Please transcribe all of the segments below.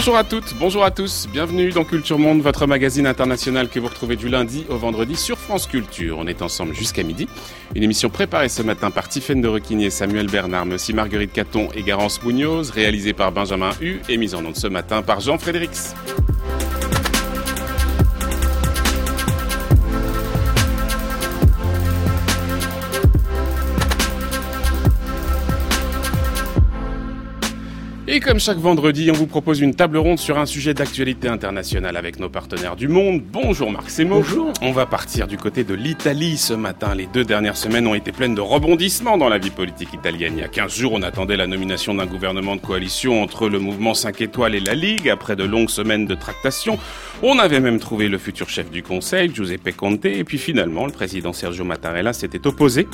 Bonjour à toutes, bonjour à tous, bienvenue dans Culture Monde, votre magazine international que vous retrouvez du lundi au vendredi sur France Culture. On est ensemble jusqu'à midi. Une émission préparée ce matin par Tiffaine de Requigné, Samuel Bernard, mais Marguerite Caton et Garance Munoz, réalisée par Benjamin Hu et mise en onde ce matin par Jean Frédérix. Et comme chaque vendredi, on vous propose une table ronde sur un sujet d'actualité internationale avec nos partenaires du monde. Bonjour Marc Semo. Bonjour. On va partir du côté de l'Italie ce matin. Les deux dernières semaines ont été pleines de rebondissements dans la vie politique italienne. Il y a 15 jours, on attendait la nomination d'un gouvernement de coalition entre le mouvement 5 étoiles et la Ligue. Après de longues semaines de tractation, on avait même trouvé le futur chef du Conseil, Giuseppe Conte. Et puis finalement, le président Sergio Mattarella s'était opposé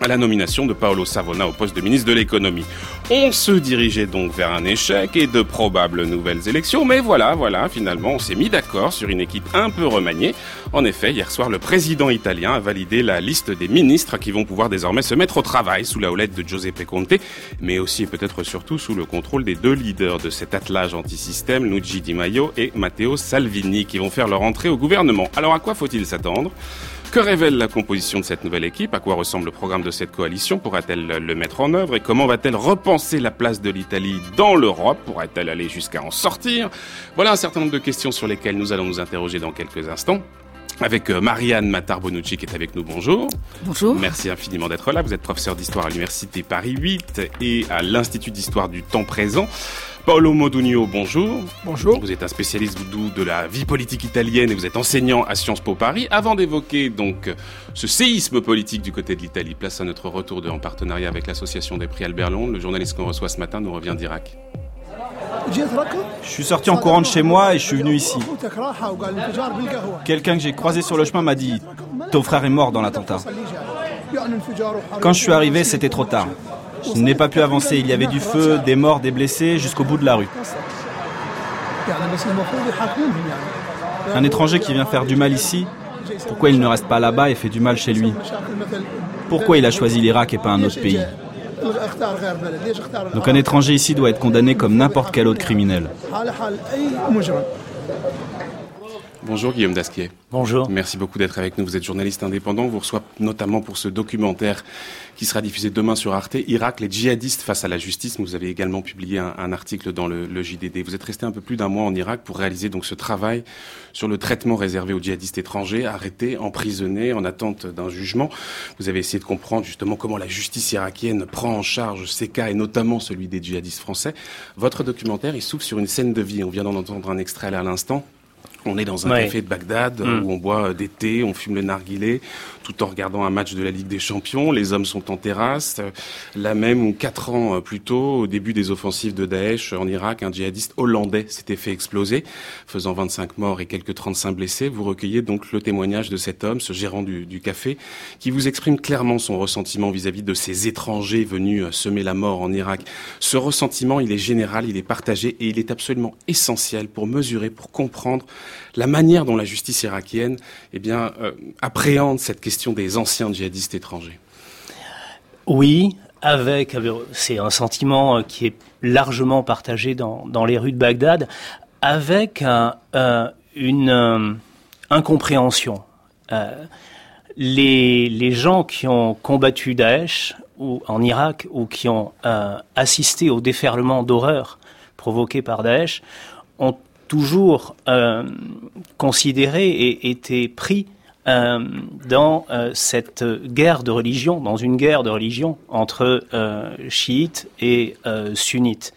à la nomination de Paolo Savona au poste de ministre de l'économie. On se dirigeait donc vers un échec et de probables nouvelles élections, mais voilà, voilà, finalement, on s'est mis d'accord sur une équipe un peu remaniée. En effet, hier soir, le président italien a validé la liste des ministres qui vont pouvoir désormais se mettre au travail sous la houlette de Giuseppe Conte, mais aussi et peut-être surtout sous le contrôle des deux leaders de cet attelage anti-système, Luigi Di Maio et Matteo Salvini, qui vont faire leur entrée au gouvernement. Alors à quoi faut-il s'attendre? Que révèle la composition de cette nouvelle équipe? À quoi ressemble le programme de cette coalition? Pourra-t-elle le mettre en œuvre? Et comment va-t-elle repenser la place de l'Italie dans l'Europe? Pourra-t-elle aller jusqu'à en sortir? Voilà un certain nombre de questions sur lesquelles nous allons nous interroger dans quelques instants avec euh, Marianne Matar-Bonucci qui est avec nous. Bonjour. Bonjour. Merci infiniment d'être là. Vous êtes professeur d'histoire à l'Université Paris 8 et à l'Institut d'histoire du temps présent. Paolo Modugno, bonjour. Bonjour. Vous êtes un spécialiste de la vie politique italienne et vous êtes enseignant à Sciences Po Paris. Avant d'évoquer donc ce séisme politique du côté de l'Italie, place à notre retour de, en partenariat avec l'association des prix Albert Londres. Le journaliste qu'on reçoit ce matin nous revient d'Irak. Je suis sorti en courant de chez moi et je suis venu ici. Quelqu'un que j'ai croisé sur le chemin m'a dit Ton frère est mort dans l'attentat. Quand je suis arrivé, c'était trop tard. Je n'ai pas pu avancer. Il y avait du feu, des morts, des blessés jusqu'au bout de la rue. Un étranger qui vient faire du mal ici, pourquoi il ne reste pas là-bas et fait du mal chez lui? Pourquoi il a choisi l'Irak et pas un autre pays? Donc un étranger ici doit être condamné comme n'importe quel autre criminel. Bonjour Guillaume Dasquier. Bonjour. Merci beaucoup d'être avec nous. Vous êtes journaliste indépendant. On vous reçoit notamment pour ce documentaire qui sera diffusé demain sur Arte, Irak, les djihadistes face à la justice. Vous avez également publié un, article dans le, le, JDD. Vous êtes resté un peu plus d'un mois en Irak pour réaliser donc ce travail sur le traitement réservé aux djihadistes étrangers, arrêtés, emprisonnés, en attente d'un jugement. Vous avez essayé de comprendre justement comment la justice irakienne prend en charge ces cas et notamment celui des djihadistes français. Votre documentaire, il s'ouvre sur une scène de vie. On vient d'en entendre un extrait à l'instant. On est dans un café de Bagdad mm. où on boit des thés, on fume le narguilé, tout en regardant un match de la Ligue des Champions. Les hommes sont en terrasse. Là même où quatre ans euh, plus tôt, au début des offensives de Daesh en Irak, un djihadiste hollandais s'était fait exploser, faisant 25 morts et quelques 35 blessés. Vous recueillez donc le témoignage de cet homme, ce gérant du, café, qui vous exprime clairement son ressentiment vis-à-vis -vis de ces étrangers venus euh, semer la mort en Irak. Ce ressentiment, il est général, il est partagé et il est absolument essentiel pour mesurer, pour comprendre la manière dont la justice irakienne eh bien, euh, appréhende cette question des anciens djihadistes étrangers. Oui, avec, c'est un sentiment euh, qui est largement partagé dans, les rues de Bagdad, avec une euh, incompréhension. les, gens qui ont combattu Daesh ou en Irak ou qui ont assisté au déferlement d'horreur provoqué par Daesh ont toujours euh, considéré et été pris euh, dans euh, cette guerre de religion, dans une guerre de religion entre chiites et sunnites.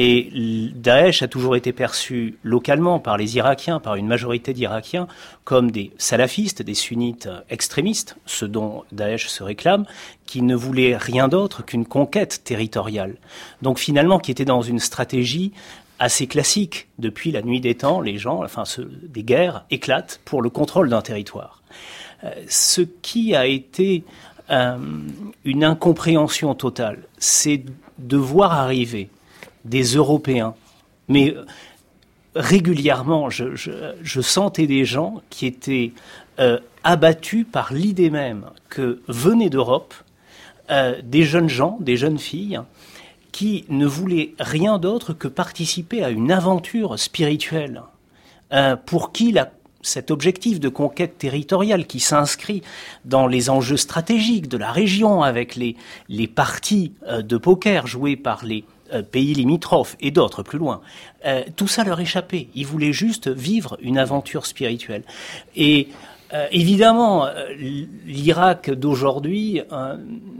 Et Daesh a toujours été perçu localement par les Irakiens, par une majorité d'Irakiens, comme des salafistes, des sunnites extrémistes, ce dont Daesh se réclame, qui ne voulaient rien d'autre qu'une conquête territoriale. Donc finalement, qui était dans une stratégie assez classique. Depuis la nuit des temps, les gens, enfin, des guerres éclatent pour le contrôle d'un territoire. Euh, ce qui a été euh, une incompréhension totale, c'est de voir arriver des Européens, mais euh, régulièrement, je, sentais des gens qui étaient abattus par l'idée même que venaient d'Europe des jeunes gens, des jeunes filles, qui ne voulait rien d'autre que participer à une aventure spirituelle, euh, pour qui la cet objectif de conquête territoriale qui s'inscrit dans les enjeux stratégiques de la région avec les, les parties euh, de poker jouées par les euh, pays limitrophes et d'autres plus loin, euh, tout ça leur échappait. Ils voulaient juste vivre une aventure spirituelle. Et évidemment, l'Irak d'aujourd'hui,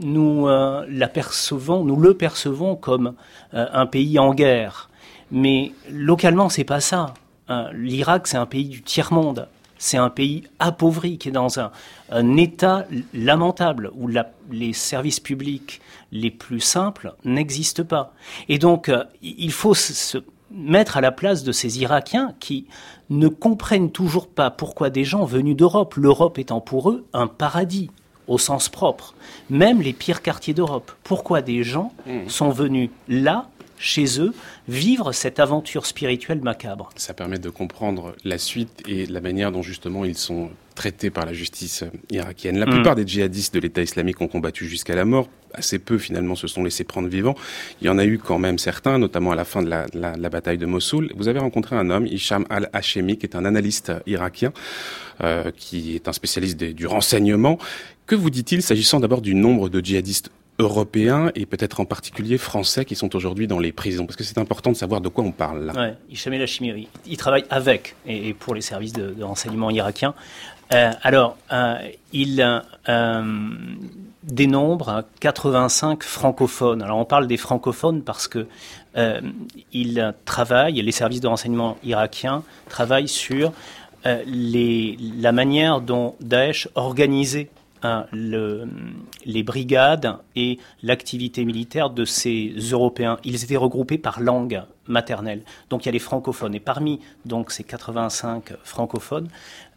nous nous le percevons comme un pays en guerre. Mais localement, c'est pas ça. L'Irak, c'est un pays du tiers-monde. C'est un pays appauvri qui est dans un, état lamentable où les services publics les plus simples n'existent pas. Et donc, euh, il faut se mettre à la place de ces Irakiens qui ne comprennent toujours pas pourquoi des gens venus d'Europe, l'Europe étant pour eux un paradis au sens propre, même les pires quartiers d'Europe, pourquoi des gens mmh. sont venus là chez eux, vivre cette aventure spirituelle macabre. Ça permet de comprendre la suite et la manière dont justement ils sont traités par la justice irakienne. La plupart mm. des djihadistes de l'État islamique ont combattu jusqu'à la mort. Assez peu finalement se sont laissés prendre vivants. Il y en a eu quand même certains, notamment à la fin de la, bataille de Mossoul. Vous avez rencontré un homme, Hicham al-Hashemi, qui est un analyste irakien, euh, qui est un spécialiste du renseignement. Que vous dit-il s'agissant d'abord du nombre de djihadistes européens et peut-être en particulier français qui sont aujourd'hui dans les prisons Parce que c'est important de savoir de quoi on parle là. Ouais, Hicham El il travaille avec et, pour les services de, renseignement irakiens. Euh, alors, euh, il euh, dénombre 85 francophones. Alors, on parle des francophones parce que euh, il travaille, les services de renseignement irakiens travaillent sur les, la manière dont Daesh organisait le, les brigades et l'activité militaire de ces Européens. Ils étaient regroupés par langue maternelle. Donc il y a les francophones. Et parmi donc, ces 85 francophones,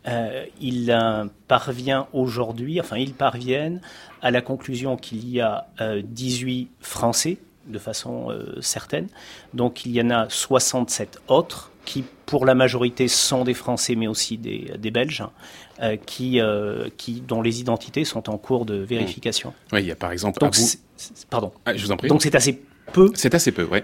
euh, il euh, parvient aujourd'hui, enfin ils parviennent à la conclusion qu'il y a 18 euh, Français de façon certaine. Donc il y en a 67 autres qui pour la majorité sont des Français mais aussi des, des Belges. Euh, qui, euh, qui, dont les identités sont en cours de vérification. Oui, il y a par exemple. Donc, Pardon. Ah, je vous en prie. Donc c'est assez peu. C'est assez peu, oui.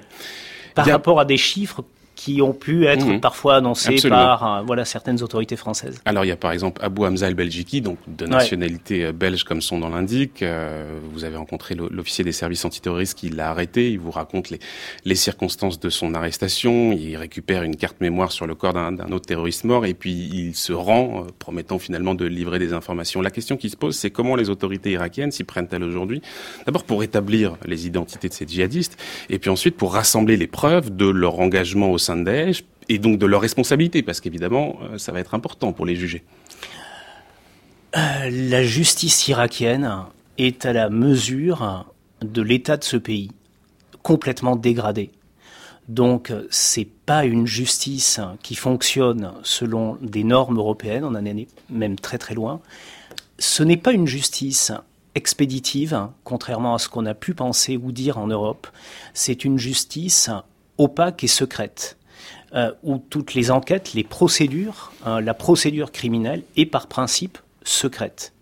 Par rapport à des chiffres qui ont pu être mhm. parfois annoncés par euh, voilà certaines autorités françaises. Alors il y a par exemple Abou Hamza el-Belgiki, donc de nationalité euh, belge comme son nom l'indique. Euh, vous avez rencontré l'officier des services antiterroristes qui l'a arrêté. Il vous raconte les, les circonstances de son arrestation. Il récupère une carte mémoire sur le corps d'un autre terroriste mort et puis il se rend, promettant finalement de livrer des informations. La question qui se pose, c'est comment les autorités irakiennes s'y prennent-elles aujourd'hui? D'abord pour établir les identités de ces djihadistes et puis ensuite pour rassembler les preuves de leur engagement au Daesh et donc de leur responsabilité, parce qu'évidemment, euh, ça va être important pour les juger. Euh, la justice irakienne est à la mesure de l'état de ce pays, complètement dégradé. Donc, c'est pas une justice qui fonctionne selon des normes européennes, on en est même très très loin. Ce n'est pas une justice expéditive, contrairement à ce qu'on a pu penser ou dire en Europe. C'est une justice opaque et secrète. Euh, où toutes les enquêtes, les procédures, hein, la procédure criminelle est par principe secrète.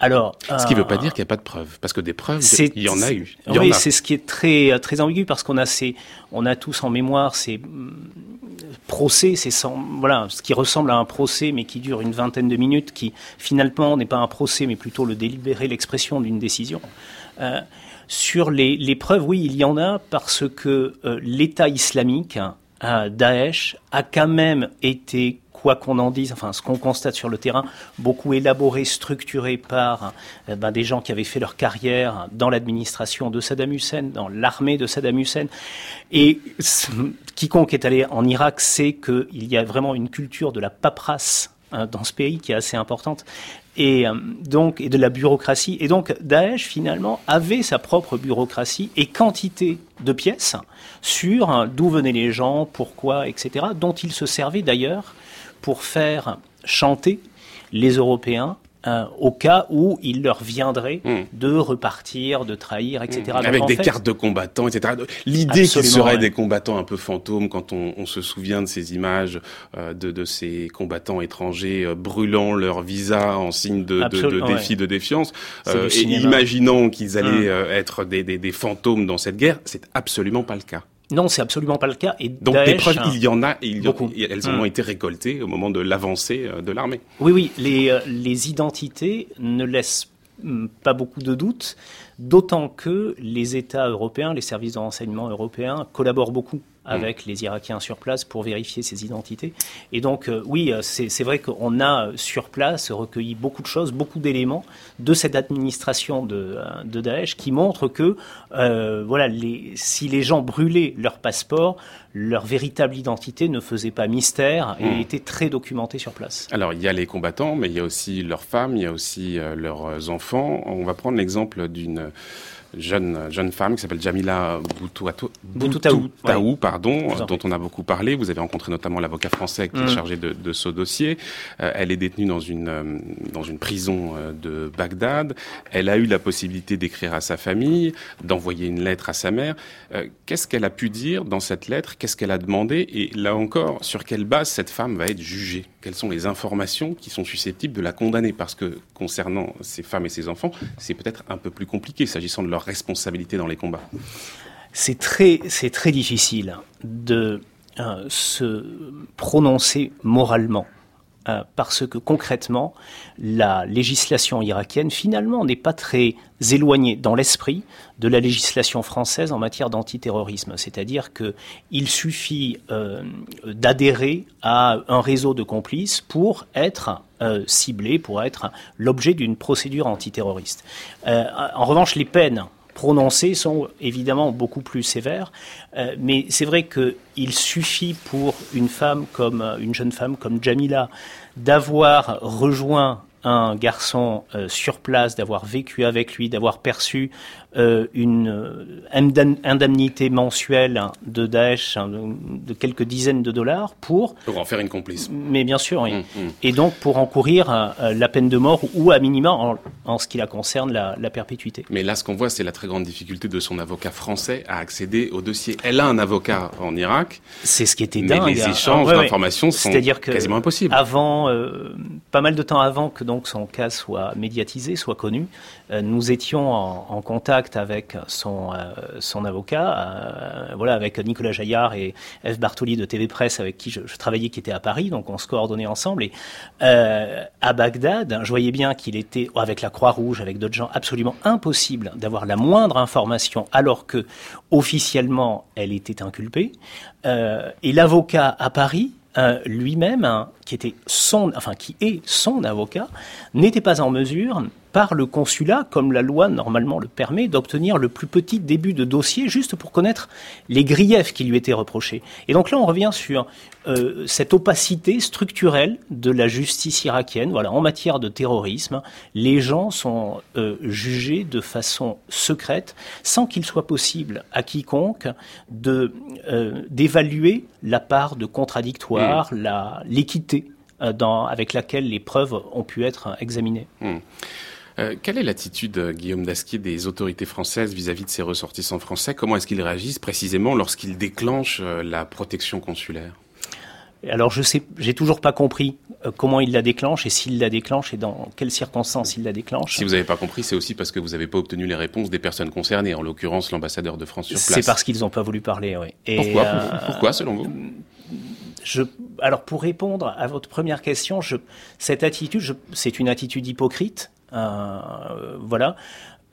Alors, ce qui ne veut pas euh, dire qu'il n'y a pas de preuves, parce que des preuves, il y en a eu. oui, c'est ce qui est très très ambigu parce qu'on a ces, on a tous en mémoire ces mm, procès, c'est voilà, ce qui ressemble à un procès mais qui dure une vingtaine de minutes, qui finalement n'est pas un procès mais plutôt le délibéré, l'expression d'une décision. Euh, sur les, les, preuves, oui, il y en a parce que l'État islamique Daesh a quand même été quoi qu'on en dise, enfin ce qu'on constate sur le terrain, beaucoup élaboré, structuré par euh, ben, des gens qui avaient fait leur carrière dans l'administration de Saddam Hussein, dans l'armée de Saddam Hussein. Et quiconque est allé en Irak sait qu'il y a vraiment une culture de la paperasse hein, dans ce pays qui est assez importante et euh, donc et de la bureaucratie. Et donc Daesh finalement avait sa propre bureaucratie et quantité de pièces sur hein, d'où venaient les gens, pourquoi, etc. Dont il se servait d'ailleurs pour faire chanter les Européens euh, au cas où il leur viendrait hmm. de repartir, de trahir, etc. Hmm. Avec des cartes de combattants, etc. L'idée qu'ils seraient des combattants un peu fantômes, quand on, on se souvient de ces images euh, de, de, ces combattants étrangers euh, brûlant leur visa en signe de, de, de défi, de défiance, et imaginant qu'ils allaient hmm. être des, des, des fantômes dans cette guerre, c'est absolument pas le cas. Non, c'est absolument pas le cas. Et Donc des preuves, il y en a, et il y elles ont hum. été récoltées au moment de l'avancée euh, de l'armée. Oui, oui, les, euh, les identités ne laissent hum, pas beaucoup de doutes, d'autant que les États européens, les services de renseignement européens collaborent beaucoup avec mm. les Irakiens sur place pour vérifier ces identités. Et donc, euh, oui, euh, c'est vrai qu'on a euh, sur place recueilli beaucoup de choses, beaucoup d'éléments de cette administration de, de, Daesh qui montrent que, voilà, les, si les gens brûlaient leur passeport, leur véritable identité ne faisait pas mystère et mm. était très documentée sur place. Alors, il y a les combattants, mais il y a aussi leurs femmes, il y a aussi leurs enfants. On va prendre l'exemple d'une jeune, jeune femme qui s'appelle Jamila Boutouatou, pardon, dont on a beaucoup parlé. Vous avez rencontré notamment l'avocat français qui est mm. chargé de, de ce dossier. Euh, elle est détenue dans une, euh, dans une prison euh, de Bagdad. Elle a eu la possibilité d'écrire à sa famille, d'envoyer une lettre à sa mère. Qu'est-ce qu'elle a pu dire dans cette lettre? Qu'est-ce qu'elle a demandé? Et là encore, sur quelle base cette femme va être jugée? Quelles sont les informations qui sont susceptibles de la condamner? Parce que concernant ces femmes et ces enfants, c'est peut-être un peu plus compliqué s'agissant de leur responsabilité dans les combats C'est très, difficile de euh, se prononcer moralement. Euh, parce que concrètement, la législation irakienne finalement n'est pas très éloignée dans l'esprit de la législation française en matière d'antiterrorisme. C'est-à-dire qu'il suffit euh, d'adhérer à un réseau de complices pour être ciblé, pour être l'objet d'une procédure antiterroriste. en revanche, les peines prononcées sont évidemment beaucoup plus sévères. Euh, mais c'est vrai qu'il suffit pour une femme comme une jeune femme comme Jamila d'avoir rejoint un garçon euh, sur place, d'avoir vécu avec lui, d'avoir perçu euh, une euh, indemnité mensuelle de Daesh hein, de, quelques dizaines de dollars pour... Pour en faire une complice. Mais bien sûr, oui. Hum, hum. Et donc pour encourir la peine de mort ou à minima, en, en ce qui la concerne, la, la, perpétuité. Mais là, ce qu'on voit, c'est la très grande difficulté de son avocat français à accéder au dossier. Elle a un avocat en Irak. C'est ce qui était dingue. Mais les hein. échanges d'informations sont quasiment impossibles. Avant, pas mal de temps avant que donc son cas soit médiatisé, soit connu. Euh, nous étions en, contact avec son, euh, avocat, euh, voilà, avec Nicolas Jaillard et F. Bartoli de TV Presse, avec qui je, travaillais, qui était à Paris, donc on se coordonnait ensemble. Et à Bagdad, je voyais bien qu'il était, avec la Croix-Rouge, avec d'autres gens, absolument impossible d'avoir la moindre information, alors que officiellement elle était inculpée. et l'avocat à Paris, lui-même, hein, qui était son, enfin qui est son avocat, n'était pas en mesure par le consulat, comme la loi normalement le permet, d'obtenir le plus petit début de dossier juste pour connaître les griefs qui lui étaient reprochés. Et donc là, on revient sur euh, cette opacité structurelle de la justice irakienne. Voilà, en matière de terrorisme, les gens sont euh, jugés de façon secrète, sans qu'il soit possible à quiconque de euh, d'évaluer la part de contradictoire, mmh. la l'équité dans, avec laquelle les preuves ont pu être examinées. Mmh. Euh, quelle est l'attitude, euh, Guillaume Dasquier, des autorités françaises vis-à-vis de ces ressortissants français? Comment est-ce qu'ils réagissent précisément lorsqu'ils déclenchent euh, la protection consulaire? Alors je sais, j'ai toujours pas compris comment il la déclenche et s'il la déclenche et dans quelles circonstances il la déclenche. Si vous n'avez pas compris, c'est aussi parce que vous n'avez pas obtenu les réponses des personnes concernées, en l'occurrence l'ambassadeur de France sur place. C'est parce qu'ils n'ont pas voulu parler, oui. Pourquoi? Pourquoi, selon vous? Je, alors pour répondre à votre première question, je, cette attitude, c'est une attitude hypocrite voilà.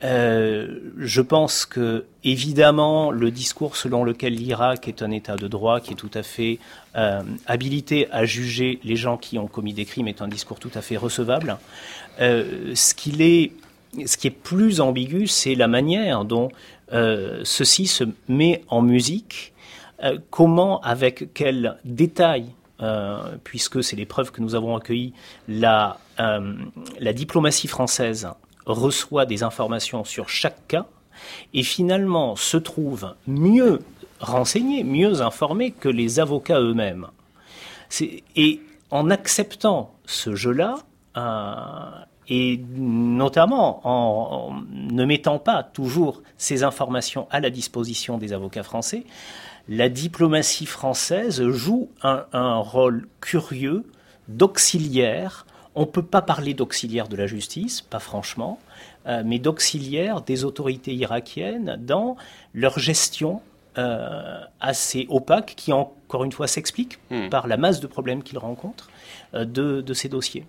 Euh, je pense que évidemment le discours selon lequel l'Irak est un État de droit qui est tout à fait euh, habilité à juger les gens qui ont commis des crimes est un discours tout à fait recevable. ce qui est plus ambigu, c'est la manière dont ceci se met en musique. comment, avec quel détail euh, puisque c'est les preuves que nous avons accueillies, la, euh, la diplomatie française reçoit des informations sur chaque cas et finalement se trouve mieux renseignée, mieux informée que les avocats eux-mêmes. Et en acceptant ce jeu-là, euh, et notamment en, ne mettant pas toujours ces informations à la disposition des avocats français, la diplomatie française joue un, rôle curieux d'auxiliaire. On ne peut pas parler d'auxiliaire de la justice, pas franchement, euh, mais d'auxiliaire des autorités irakiennes dans leur gestion euh, assez opaque, qui encore une fois s'explique hmm. par la masse de problèmes qu'ils rencontrent euh, de ces dossiers.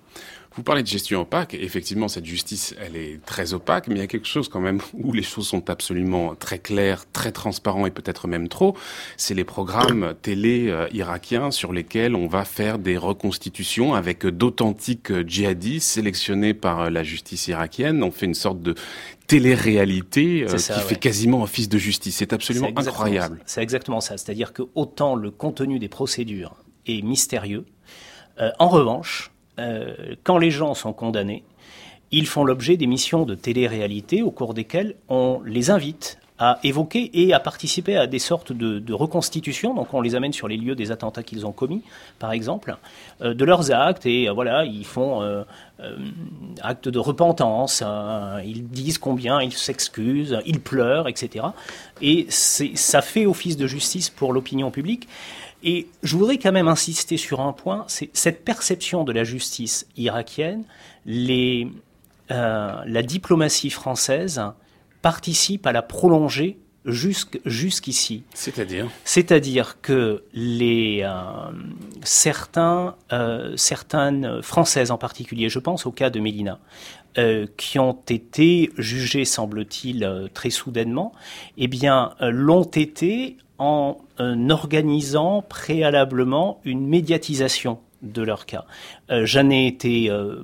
Vous parlez de gestion opaque. Effectivement, cette justice, elle est très opaque, mais il y a quelque chose quand même où les choses sont absolument très claires, très transparents et peut-être même trop. C'est les programmes télé euh, irakiens sur lesquels on va faire des reconstitutions avec d'authentiques djihadistes sélectionnés par euh, la justice irakienne. On fait une sorte de télé-réalité euh, qui fait quasiment office de justice. C'est absolument incroyable. C'est exactement ça. C'est-à-dire que autant le contenu des procédures est mystérieux, en revanche, euh, quand les gens sont condamnés, ils font l'objet d'émissions de télé-réalité au cours desquelles on les invite à évoquer et à participer à des sortes de, reconstitutions. Donc on les amène sur les lieux des attentats qu'ils ont commis, par exemple, euh, de leurs actes et euh, voilà, ils font euh, acte de repentance, ils disent combien ils s'excusent, ils pleurent, etc. Et ça fait office de justice pour l'opinion publique. Et je voudrais quand même insister sur un point, c'est cette perception de la justice irakienne, les, euh, la diplomatie française participe à la prolonger jusqu'ici. C'est-à-dire? C'est-à-dire que les, euh, certains, euh, certaines Françaises en particulier, je pense au cas de Mélina, qui ont été jugées, semble-t-il, très soudainement, eh bien, l'ont été en euh, organisant préalablement une médiatisation de leur cas. Euh, j'en ai été euh,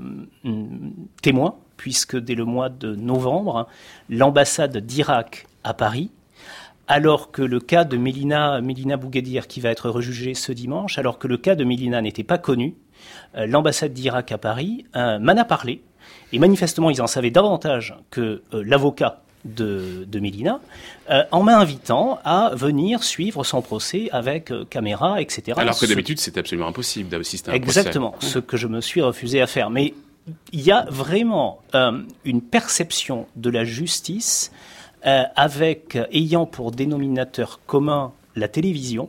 témoin, puisque dès le mois de novembre, l'ambassade d'Irak à Paris, alors que le cas de Mélina, Mélina qui va être rejugé ce dimanche, alors que le cas de Mélina n'était pas connu, l'ambassade d'Irak à Paris m'en a parlé, et manifestement ils en savaient davantage que l'avocat de, de Mélina, euh, en m'invitant à venir suivre son procès avec euh, caméra, etc. Alors que d'habitude, c'est absolument impossible d'assister à un Exactement, procès. ce que je me suis refusé à faire. Mais il y a vraiment euh, une perception de la justice avec ayant pour dénominateur commun la télévision.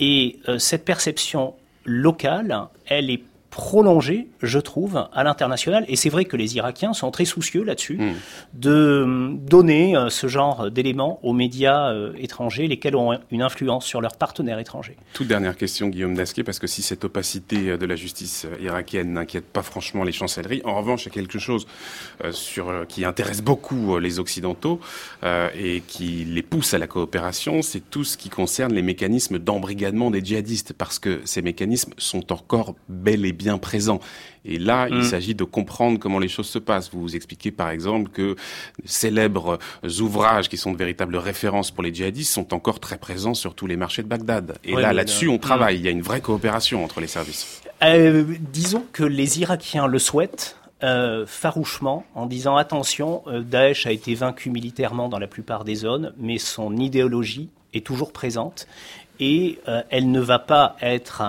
Et cette perception locale, elle est prolongée, je trouve, à l'international. Et c'est vrai que les Irakiens sont très soucieux là-dessus, hmm. de euh, donner euh, ce genre d'éléments aux médias euh, étrangers, lesquels ont une influence sur leurs partenaires étrangers. Toute dernière question, Guillaume Dasquet, parce que si cette opacité de la justice irakienne n'inquiète pas franchement les chancelleries, en revanche, il y a quelque chose sur, qui intéresse beaucoup les Occidentaux et qui les pousse à la coopération, c'est tout ce qui concerne les mécanismes d'embrigadement des djihadistes, parce que ces mécanismes sont encore bel et bien bien présent. Et là, il mm. s'agit de comprendre comment les choses se passent. Vous vous expliquez par exemple que célèbres ouvrages qui sont de véritables références pour les djihadistes sont encore très présents sur tous les marchés de Bagdad. Et là, là-dessus, on travaille. Mm. Il y a une vraie coopération entre les services. Euh, disons que les Irakiens le souhaitent. Euh, farouchement en disant attention, euh, Daesh a été vaincu militairement dans la plupart des zones, mais son idéologie est toujours présente et elle ne va pas être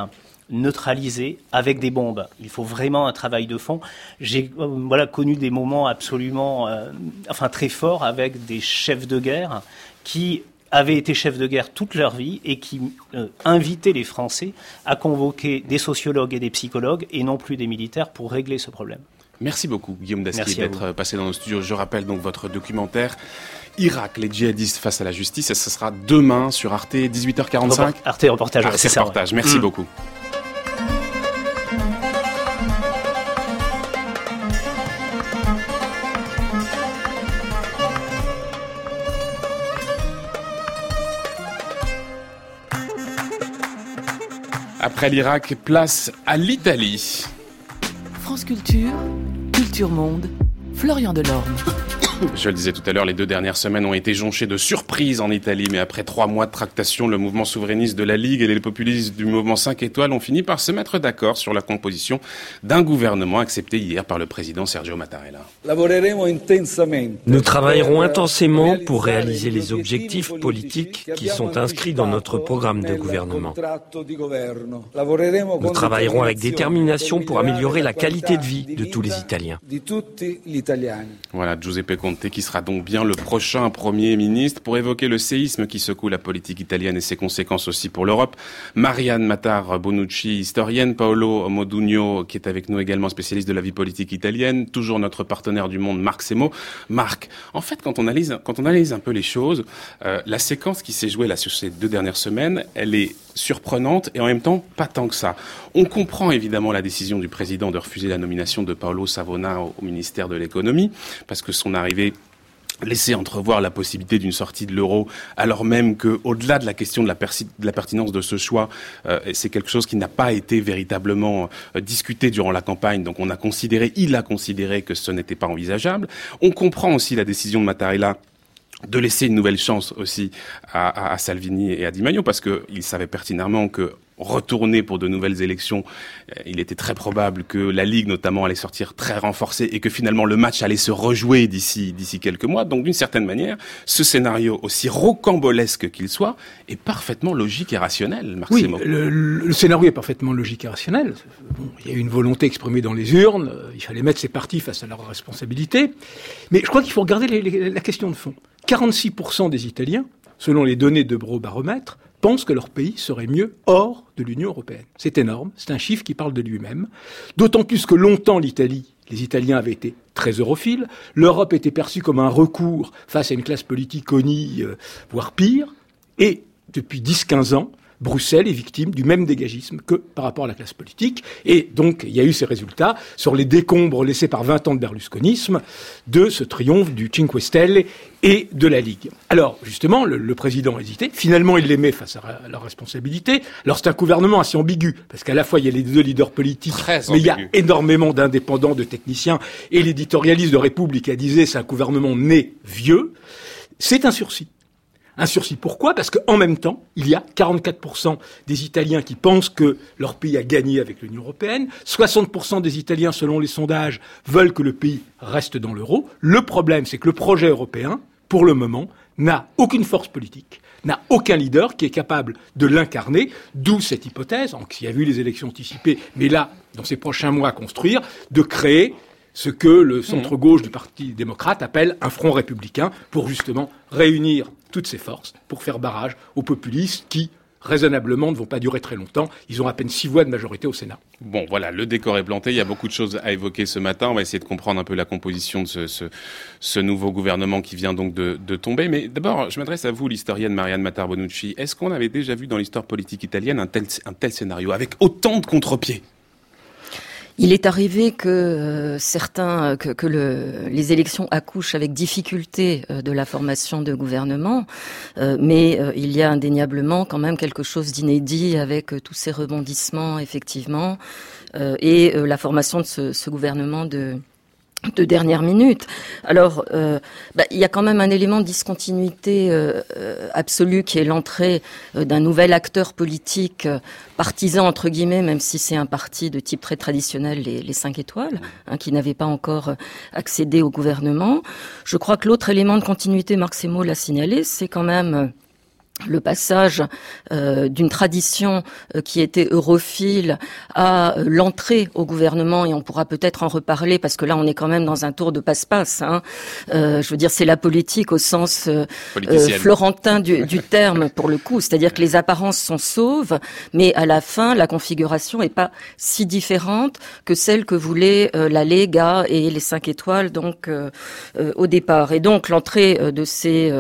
neutraliser avec des bombes. Il faut vraiment un travail de fond. J'ai euh, voilà connu des moments absolument, euh, enfin très forts avec des chefs de guerre qui avaient été chefs de guerre toute leur vie et qui euh, invitaient les Français à convoquer des sociologues et des psychologues et non plus des militaires pour régler ce problème. Merci beaucoup Guillaume Dasquier d'être passé dans nos studios. Je rappelle donc votre documentaire Irak, les djihadistes face à la justice. Et ce sera demain sur Arte, 18h45. Arte reportage. Arte reportage. Merci mm. beaucoup. Après l'Irak, place à l'Italie. France Culture, Culture Monde, Florian Delorme. Je le disais tout à l'heure, les deux dernières semaines ont été jonchées de surprises en Italie, mais après trois mois de tractation, le mouvement souverainiste de la Ligue et les populistes du mouvement 5 étoiles ont fini par se mettre d'accord sur la composition d'un gouvernement accepté hier par le président Sergio Mattarella. Nous travaillerons intensément pour réaliser les objectifs politiques qui sont inscrits dans notre programme de gouvernement. Nous travaillerons avec détermination pour améliorer la qualité de vie de tous les Italiens. Voilà, Giuseppe Conte qui sera donc bien le prochain Premier ministre pour évoquer le séisme qui secoue la politique italienne et ses conséquences aussi pour l'Europe. Marianne Matar Bonucci, historienne, Paolo Modugno qui est avec nous également spécialiste de la vie politique italienne, toujours notre partenaire du monde Marc Semo. Marc, en fait quand on analyse, un peu les choses, euh, la séquence qui s'est jouée là sur ces deux dernières semaines, elle est surprenante et en même temps pas tant que ça. On comprend évidemment la décision du président de refuser la nomination de Paolo Savona au ministère de l'économie parce que son arrivée laisser entrevoir la possibilité d'une sortie de l'euro, alors même que, au-delà de la question de la, pertinence de ce choix, euh, c'est quelque chose qui n'a pas été véritablement euh, discuté durant la campagne. Donc, on a considéré, il a considéré que ce n'était pas envisageable. On comprend aussi la décision de Mattarella de laisser une nouvelle chance aussi à, à Salvini et à Di Maio parce qu'il savait pertinemment que retourner pour de nouvelles élections, euh, il était très probable que la Ligue notamment allait sortir très renforcée et que finalement le match allait se rejouer d'ici d'ici quelques mois. Donc d'une certaine manière, ce scénario, aussi rocambolesque qu'il soit, est parfaitement logique et rationnel. oui, le, scénario est parfaitement logique et rationnel. il y a eu une volonté exprimée dans les urnes, il fallait mettre ces partis face à leurs responsabilités. Mais je crois qu'il faut regarder la question de fond. 46% des Italiens, selon les données de Baromètre, pensent que leur pays serait mieux hors de l'Union européenne. C'est énorme, c'est un chiffre qui parle de lui-même. D'autant plus que longtemps l'Italie, les Italiens avaient été très europhiles, l'Europe était perçue comme un recours face à une classe politique honnie, euh, voire pire, et depuis 10-15 ans, Bruxelles est victime du même dégagisme que par rapport à la classe politique. Et donc, il y a eu ces résultats sur les décombres laissés par 20 ans de berlusconisme de ce triomphe du Cinque Stelle et de la Ligue. Alors, justement, le, président a hésité. Finalement, il les met face à leur responsabilité. Alors, c'est un gouvernement assez ambigu, parce qu'à la fois, il y a les deux leaders politiques, mais il y a énormément d'indépendants, de techniciens, et l'éditorialiste de République a disait c'est un gouvernement né vieux. C'est un sursis. Un sursis. Pourquoi? Parce qu'en même temps, il y a 44% des Italiens qui pensent que leur pays a gagné avec l'Union européenne. 60% des Italiens, selon les sondages, veulent que le pays reste dans l'euro. Le problème, c'est que le projet européen, pour le moment, n'a aucune force politique, n'a aucun leader qui est capable de l'incarner, d'où cette hypothèse, qui a vu les élections anticipées, mais là, dans ces prochains mois à construire, de créer ce que le centre-gauche du Parti démocrate appelle un front républicain pour justement réunir toutes ses forces pour faire barrage aux populistes qui, raisonnablement, ne vont pas durer très longtemps. Ils ont à peine six voix de majorité au Sénat. Bon, voilà, le décor est planté. Il y a beaucoup de choses à évoquer ce matin. On va essayer de comprendre un peu la composition de ce, ce, nouveau gouvernement qui vient donc de, de tomber. Mais d'abord, je m'adresse à vous, l'historienne Marianne Matar Bonucci. Est-ce qu'on avait déjà vu dans l'histoire politique italienne un tel, un tel scénario, avec autant de contre-pieds? Il est arrivé que euh, certains, que, le, les élections accouchent avec difficulté euh, de la formation de gouvernement, euh, mais il y a indéniablement quand même quelque chose d'inédit avec tous ces rebondissements, effectivement, et la formation de ce gouvernement de de dernière minute. Alors, euh, bah, il y a quand même un élément de discontinuité euh, euh absolue qui est l'entrée euh, d'un nouvel acteur politique partisan entre guillemets, même si c'est un parti de type très traditionnel, les, les cinq étoiles, hein, qui n'avait pas encore accédé au gouvernement. Je crois que l'autre élément de continuité, Marc Semo l'a signalé, c'est quand même le passage euh, d'une tradition euh, qui était europhile à euh, l'entrée au gouvernement, et on pourra peut-être en reparler parce que là on est quand même dans un tour de passe-passe. Hein. je veux dire, c'est la politique au sens florentin du, du, terme pour le coup, c'est-à-dire que les apparences sont sauves, mais à la fin la configuration est pas si différente que celle que voulaient la Lega et les cinq étoiles donc au départ. Et donc l'entrée de ces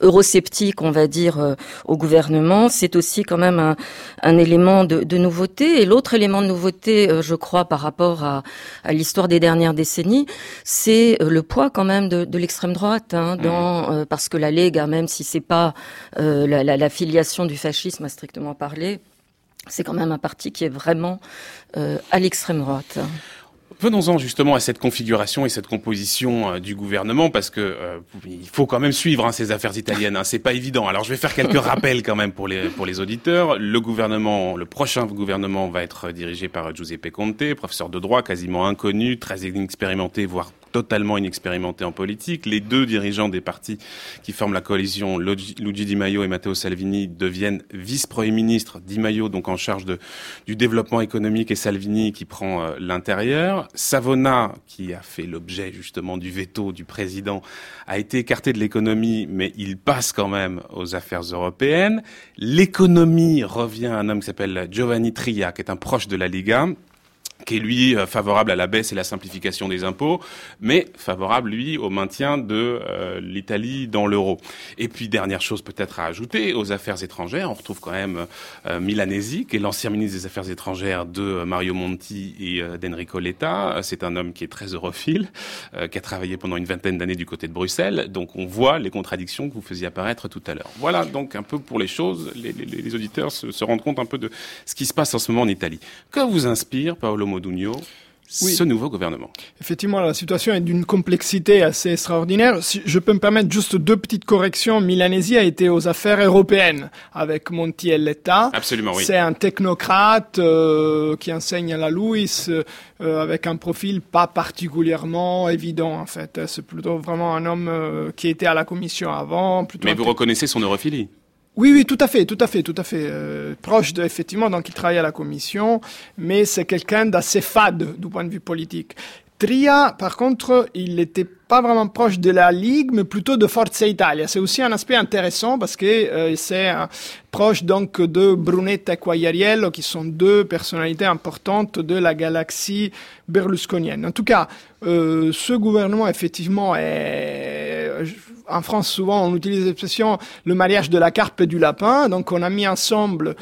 eurosceptiques, on va dire euh, au gouvernement. C'est aussi quand même un, élément de, nouveauté. Et l'autre élément de nouveauté, euh, je crois, par rapport à, l'histoire des dernières décennies, c'est euh, le poids quand même de, l'extrême droite, hein, mmh. dans, parce que la Lega, même si c'est pas la, filiation du fascisme à strictement parler, c'est quand même un parti qui est vraiment à l'extrême droite. Venons-en justement à cette configuration et cette composition euh, du gouvernement, parce que euh, il faut quand même suivre hein, ces affaires italiennes. Hein, c'est pas évident. Alors je vais faire quelques rappels quand même pour les pour les auditeurs. Le gouvernement, le prochain gouvernement va être dirigé par Giuseppe Conte, professeur de droit quasiment inconnu, très inexpérimenté, voire totalement inexpérimenté en politique. Les deux dirigeants des partis qui forment la coalition, Luigi Di Maio et Matteo Salvini, deviennent vice-premier ministre. Di Maio, donc en charge de, du développement économique, et Salvini qui prend euh, l'intérieur. Savona, qui a fait l'objet justement du veto du président, a été écarté de l'économie, mais il passe quand même aux affaires européennes. L'économie revient à un homme qui s'appelle Giovanni Tria, qui est un proche de la Liga, qui est lui euh, favorable à la baisse et la simplification des impôts, mais favorable lui au maintien de euh, l'Italie dans l'euro. Et puis dernière chose peut-être à ajouter aux affaires étrangères, on retrouve quand même euh, Milanesi, qui est l'ancien ministre des Affaires étrangères de Mario Monti et d'Enrico Letta. C'est un homme qui est très europhile, qui a travaillé pendant une vingtaine d'années du côté de Bruxelles. Donc on voit les contradictions que vous faisiez apparaître tout à l'heure. Voilà donc un peu pour les choses. Les, auditeurs se, se rendent compte un peu de ce qui se passe en ce moment en Italie. Que vous inspire Paolo Modugno ce nouveau gouvernement. Effectivement, la situation est d'une complexité assez extraordinaire. Si je peux me permettre juste deux petites corrections. Milanesi a été aux affaires européennes avec Monti et l'État. Absolument, oui. C'est un technocrate euh, qui enseigne à la Louis euh, avec un profil pas particulièrement évident en fait. C'est plutôt vraiment un homme euh, qui était à la commission avant. Mais vous reconnaissez son europhilie oui, oui, tout à fait, tout à fait, tout à fait. Euh, proche de, effectivement, donc il travaille à la commission, mais c'est quelqu'un d'assez fade du point de vue politique. Tria, par contre, il n'était pas vraiment proche de la Ligue, mais plutôt de Forza Italia. C'est aussi un aspect intéressant parce que euh, c'est euh, proche donc de Brunetta et Quagliariello, qui sont deux personnalités importantes de la galaxie berlusconienne. En tout cas, euh, ce gouvernement, effectivement, est... En France, souvent, on utilise l'expression le mariage de la carpe et du lapin. Donc, on a mis ensemble...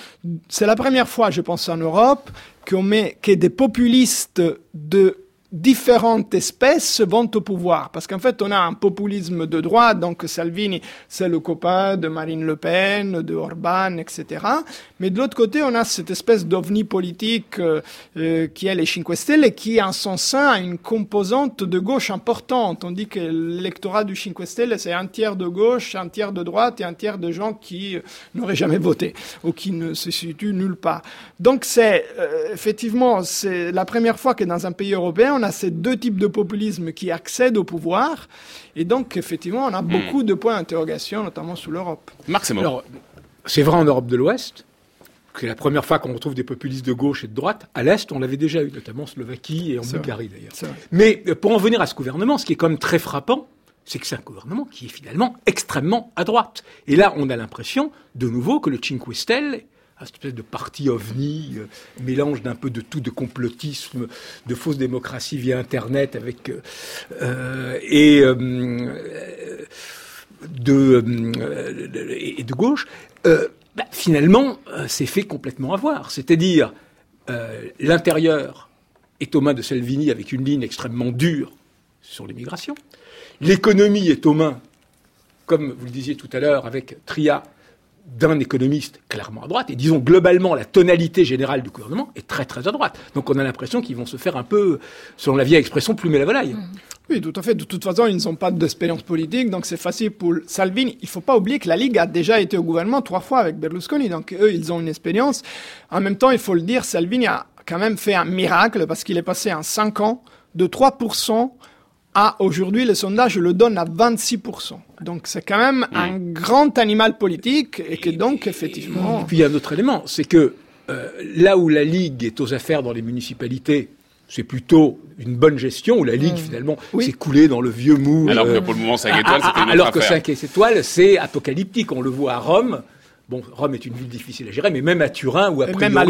C'est la première fois, je pense, en Europe, qu'on met que des populistes de différentes espèces vont au pouvoir. Parce qu'en fait, on a un populisme de droite, donc Salvini, c'est le copain de Marine Le Pen, de Orban, etc. Mais de l'autre côté, on a cette espèce d'ovni politique euh, euh, qui est les Cinque Stelle, qui en son sein a une composante de gauche importante. On dit que l'électorat du Cinque Stelle, c'est un tiers de gauche, un tiers de droite et un tiers de gens qui euh, n'auraient jamais voté ou qui ne se situent nulle part. Donc c'est effectivement c'est la première fois que dans un pays européen on a ces deux types de populisme qui accèdent au pouvoir. Et donc, effectivement, on a hmm. beaucoup de points d'interrogation, notamment sous l'Europe. Marc Alors, c'est vrai en Europe de l'Ouest. C'est la première fois qu'on retrouve des populistes de gauche et de droite. À l'Est, on l'avait déjà eu, notamment en Slovaquie et en Bulgarie d'ailleurs. Mais euh, pour en venir à ce gouvernement, ce qui est quand même très frappant, c'est que c'est un gouvernement qui est finalement extrêmement à droite. Et là, on a l'impression, de nouveau, que le Cinque Stelle une espèce de parti ovni, euh, mélange d'un peu de tout, de complotisme, de fausse démocratie via Internet avec euh, euh, et de et de gauche. Bah, finalement, c'est fait complètement avoir. C'est-à-dire l'intérieur est aux mains de Salvini avec une ligne extrêmement dure sur l'immigration. L'économie est aux mains, comme vous le disiez tout à l'heure, avec Tria d'un économiste clairement à droite, et disons globalement la tonalité générale du gouvernement est très très à droite. Donc on a l'impression qu'ils vont se faire un peu, selon la vieille expression, plumer la volaille. Mmh. Oui, tout à fait. De toute façon, ils n'ont pas d'expérience politique, donc c'est facile pour Salvini. Il faut pas oublier que la Ligue a déjà été au gouvernement trois fois avec Berlusconi, donc eux, ils ont une expérience. En même temps, il faut le dire, Salvini a quand même fait un miracle parce qu'il est passé en cinq ans de 3% à aujourd'hui, le sondage le donne à 26%. Donc c'est quand même un grand animal politique et que donc effectivement... Et puis il y a un autre élément, c'est que euh, là où la Ligue est aux affaires dans les municipalités, c'est plutôt une bonne gestion où la Ligue finalement s'est coulée dans le vieux mou. Alors que pour le moment 5 étoiles, c'était une Alors que 5 étoiles, c'est apocalyptique. On le voit à Rome. Bon, Rome est une ville difficile à gérer, mais même à Turin ou à même à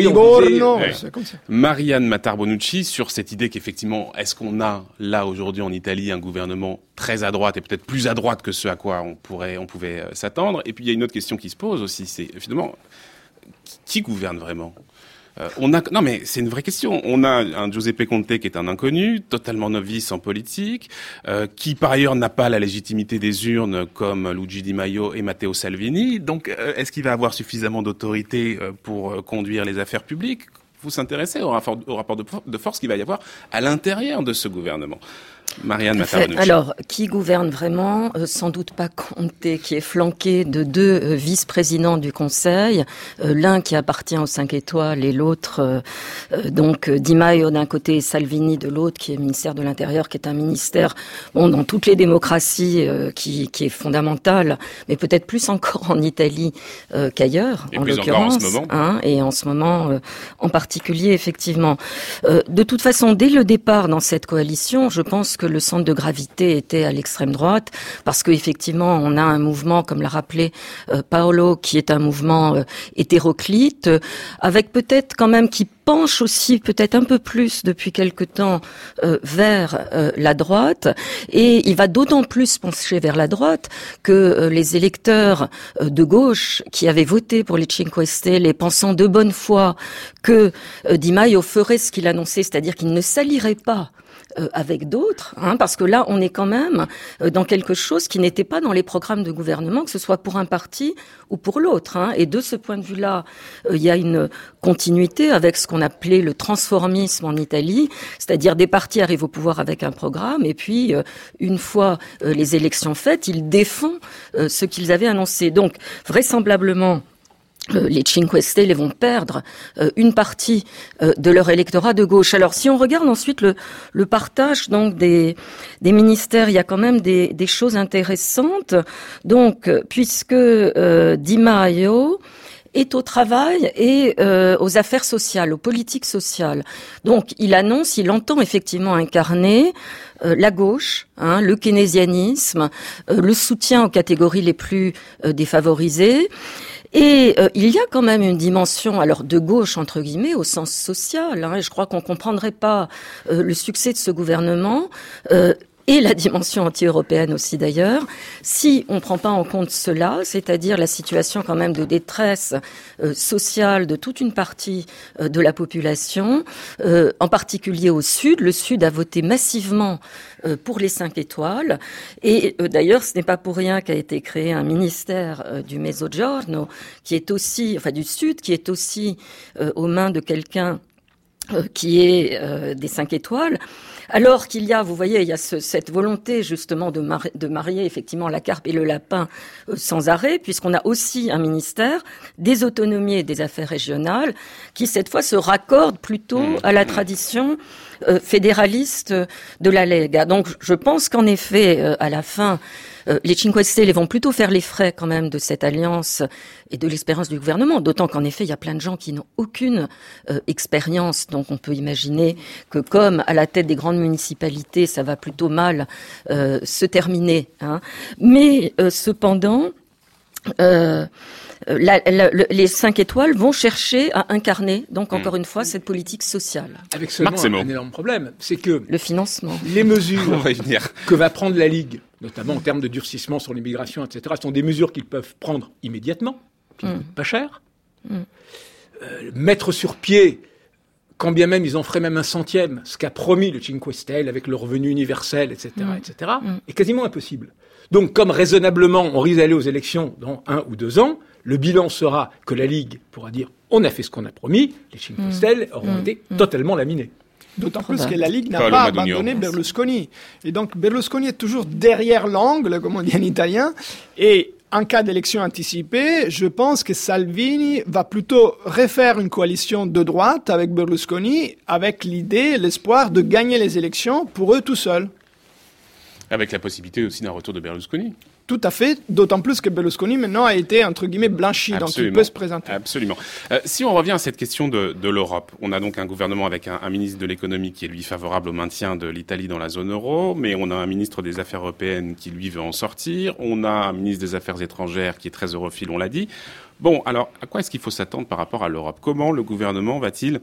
comme ça. Marianne Matarbonucci sur cette idée qu'effectivement, est-ce qu'on a là aujourd'hui en Italie un gouvernement très à droite et peut-être plus à droite que ce à quoi on pourrait, on pouvait euh, s'attendre? Et puis il y a une autre question qui se pose aussi, c'est finalement qui gouverne vraiment? Euh, on a, non mais c'est une vraie question. On a un Giuseppe Conte qui est un inconnu, totalement novice en politique, euh, qui par ailleurs n'a pas la légitimité des urnes comme Luigi Di Maio et Matteo Salvini. Donc, euh, est-ce qu'il va avoir suffisamment d'autorité pour conduire les affaires publiques? Vous s'intéressez au rapport, au rapport de force qu'il va y avoir à l'intérieur de ce gouvernement. Marianne Alors, qui gouverne vraiment? Euh, Sans doute pas Comté, qui est flanqué de deux euh, vice-présidents du Conseil, euh, l'un qui appartient aux cinq étoiles et l'autre, donc Di Maio d'un côté et Salvini de l'autre, qui est ministère de l'Intérieur, qui est un ministère, bon, dans toutes les démocraties, qui, qui, est fondamental, mais peut-être plus encore en Italie qu'ailleurs, en l'occurrence. Hein, et en ce moment, en particulier, effectivement. de toute façon, dès le départ dans cette coalition, je pense que le centre de gravité était à l'extrême droite, parce qu'effectivement, on a un mouvement, comme l'a rappelé euh, Paolo, qui est un mouvement euh, hétéroclite, euh, avec peut-être quand même qui penche aussi peut-être un peu plus depuis quelque temps vers la droite. Et il va d'autant plus pencher vers la droite que les électeurs de gauche qui avaient voté pour les Cinque Stelle pensant de bonne foi que Di Maio ferait ce qu'il annonçait, c'est-à-dire qu'il ne salirait pas euh, avec d'autres, hein, parce que là, on est quand même euh, dans quelque chose qui n'était pas dans les programmes de gouvernement, que ce soit pour un parti ou pour l'autre. Hein. Et de ce point de vue-là, euh, il y a une continuité avec ce qu'on appelait le transformisme en Italie, c'est-à-dire des partis arrivent au pouvoir avec un programme, et puis une fois les élections faites, ils défendent ce qu'ils avaient annoncé. Donc, vraisemblablement, euh, les Cinque Stelle vont perdre euh, une partie euh, de leur électorat de gauche. Alors, si on regarde ensuite le, le partage donc des, des, ministères, il y a quand même des, des choses intéressantes. Donc, puisque Di Maio est au travail et aux affaires sociales, aux politiques sociales. Donc, il annonce, il entend effectivement incarner la gauche, hein, le keynésianisme, le soutien aux catégories les plus défavorisées. Et euh, il y a quand même une dimension, alors de gauche entre guillemets, au sens social. Hein, et je crois qu'on comprendrait pas euh, le succès de ce gouvernement. Euh, et la dimension anti-européenne aussi d'ailleurs, si on ne prend pas en compte cela, c'est-à-dire la situation quand même de détresse sociale de toute une partie de la population, en particulier au Sud. Le Sud a voté massivement euh, pour les cinq étoiles. Et euh, d'ailleurs, ce n'est pas pour rien qu'a été créé un ministère euh, du Mezzogiorno, qui est aussi, enfin du Sud, qui est aussi aux mains de quelqu'un qui est des cinq étoiles. Alors qu'il y a, vous voyez, il y a cette volonté justement de, de, marier effectivement la carpe et le lapin sans arrêt, puisqu'on a aussi un ministère des autonomies et des affaires régionales qui cette fois se raccorde plutôt mmh. à la tradition euh, fédéraliste de la Lega. Donc je pense qu'en effet, euh, à la fin, euh, les Cinque Stelle vont plutôt faire les frais quand même de cette alliance et de l'expérience du gouvernement, d'autant qu'en effet, il y a plein de gens qui n'ont aucune expérience. Donc on peut imaginer que comme à la tête des grandes municipalités, ça va plutôt mal se terminer. Hein. Mais cependant, euh, les cinq étoiles vont chercher à incarner, donc encore une fois, cette politique sociale. Avec seulement un énorme problème, c'est que le financement, les mesures que va prendre la Ligue, notamment en termes de durcissement sur l'immigration, etc., sont des mesures qu'ils peuvent prendre immédiatement, qui ne mm. coûtent pas cher. Mm. Euh, mettre sur pied quand bien même ils en feraient même un centième, ce qu'a promis le Cinque Stelle avec le revenu universel, etc., mm. etc., est quasiment impossible. Donc, comme raisonnablement on risque d'aller aux élections dans un ou deux ans, le bilan sera que la Ligue pourra dire on a fait ce qu'on a promis, les Cinque. Stelle auront été totalement laminés. D'autant plus que la Ligue n'a pas abandonné Berlusconi. Et donc Berlusconi est toujours derrière l'angle, comme on dit en italien. Et en cas d'élection anticipée, je pense que Salvini va plutôt refaire une coalition de droite avec Berlusconi, avec l'idée, l'espoir de gagner les élections pour eux tout seuls. Avec la possibilité aussi d'un retour de Berlusconi. Tout à fait, d'autant plus que Berlusconi maintenant a été entre guillemets blanchi, donc il peut se présenter. Absolument. Euh, si on revient à cette question de, de l'Europe, on a donc un gouvernement avec un, un ministre de l'économie qui est lui favorable au maintien de l'Italie dans la zone euro, mais on a un ministre des Affaires européennes qui lui veut en sortir, on a un ministre des Affaires étrangères qui est très europhile, on l'a dit. Bon, alors à quoi est-ce qu'il faut s'attendre par rapport à l'Europe? Comment le gouvernement va-t-il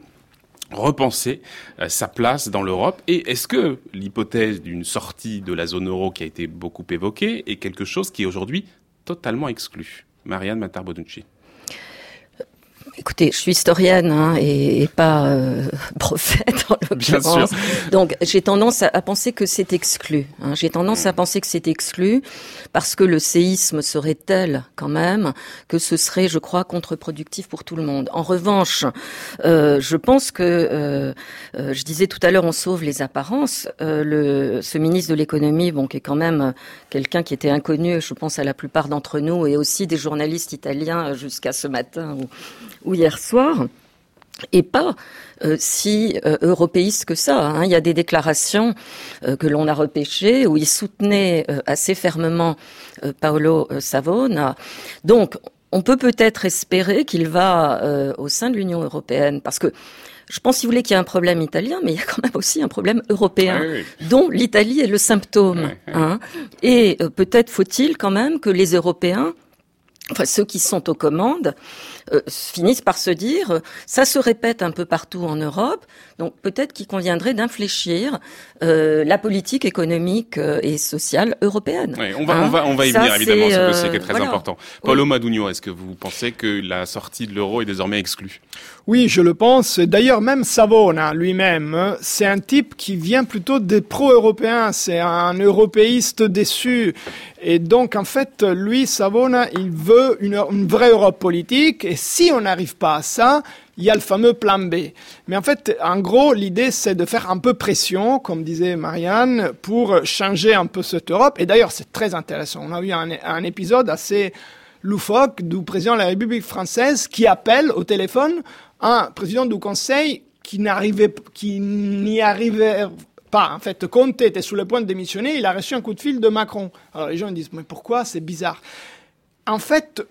repenser euh, sa place dans l'Europe. Et est-ce que l'hypothèse d'une sortie de la zone euro qui a été beaucoup évoquée est quelque chose qui est aujourd'hui totalement exclu? Marianne Matar-Bonucci Écoutez, je suis historienne hein, et, pas euh, prophète en l'occurrence. Donc j'ai tendance à, penser que c'est exclu. Hein. J'ai tendance à penser que c'est exclu parce que le séisme serait tel quand même que ce serait, je crois, contre-productif pour tout le monde. En revanche, euh, je pense que, euh, euh je disais tout à l'heure, on sauve les apparences. Euh, le, ce ministre de l'économie, bon, qui est quand même quelqu'un qui était inconnu, je pense à la plupart d'entre nous, et aussi des journalistes italiens jusqu'à ce matin ou hier soir et pas euh, si euh, européiste que ça. Hein. Il y a des déclarations euh, que l'on a repêchées où il soutenait assez fermement Paolo Savona. Donc, on peut peut-être espérer qu'il va au sein de l'Union européenne, parce que je pense, si vous voulez, qu'il y a un problème italien, mais il y a quand même aussi un problème européen, dont l'Italie est le symptôme. Hein. Et peut-être faut-il quand même que les Européens, enfin ceux qui sont aux commandes, euh, finissent par se dire, euh, ça se répète un peu partout en Europe, donc peut-être qu'il conviendrait d'infléchir euh, la politique économique et sociale européenne. On, va, on, va, on va y venir évidemment, ce dossier qui est très important. Paulo Madugno, est-ce que vous pensez que la sortie de l'euro est désormais exclue? Oui, je le pense. D'ailleurs, même Savona lui-même, c'est un type qui vient plutôt des pro-européens, c'est un européiste déçu. Et donc, en fait, lui, Savona, il veut une, vraie Europe politique et si on n'arrive pas à ça, il y a le fameux plan B. Mais en fait, en gros, l'idée, c'est de faire un peu pression, comme disait Marianne, pour changer un peu cette Europe. Et d'ailleurs, c'est très intéressant. On a eu un, épisode assez loufoque du président de la République française qui appelle au téléphone un président du Conseil qui n'y arrivait pas. En fait, Comte était sous le point de démissionner, il a reçu un coup de fil de Macron. Alors les gens disent, mais pourquoi? C'est bizarre en fait,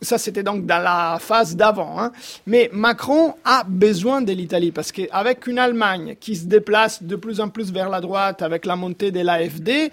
ça c'était donc dans la phase d'avant, hein. mais Macron a besoin de l'Italie parce qu'avec une Allemagne qui se déplace de plus en plus vers la droite avec la montée de l'AFD,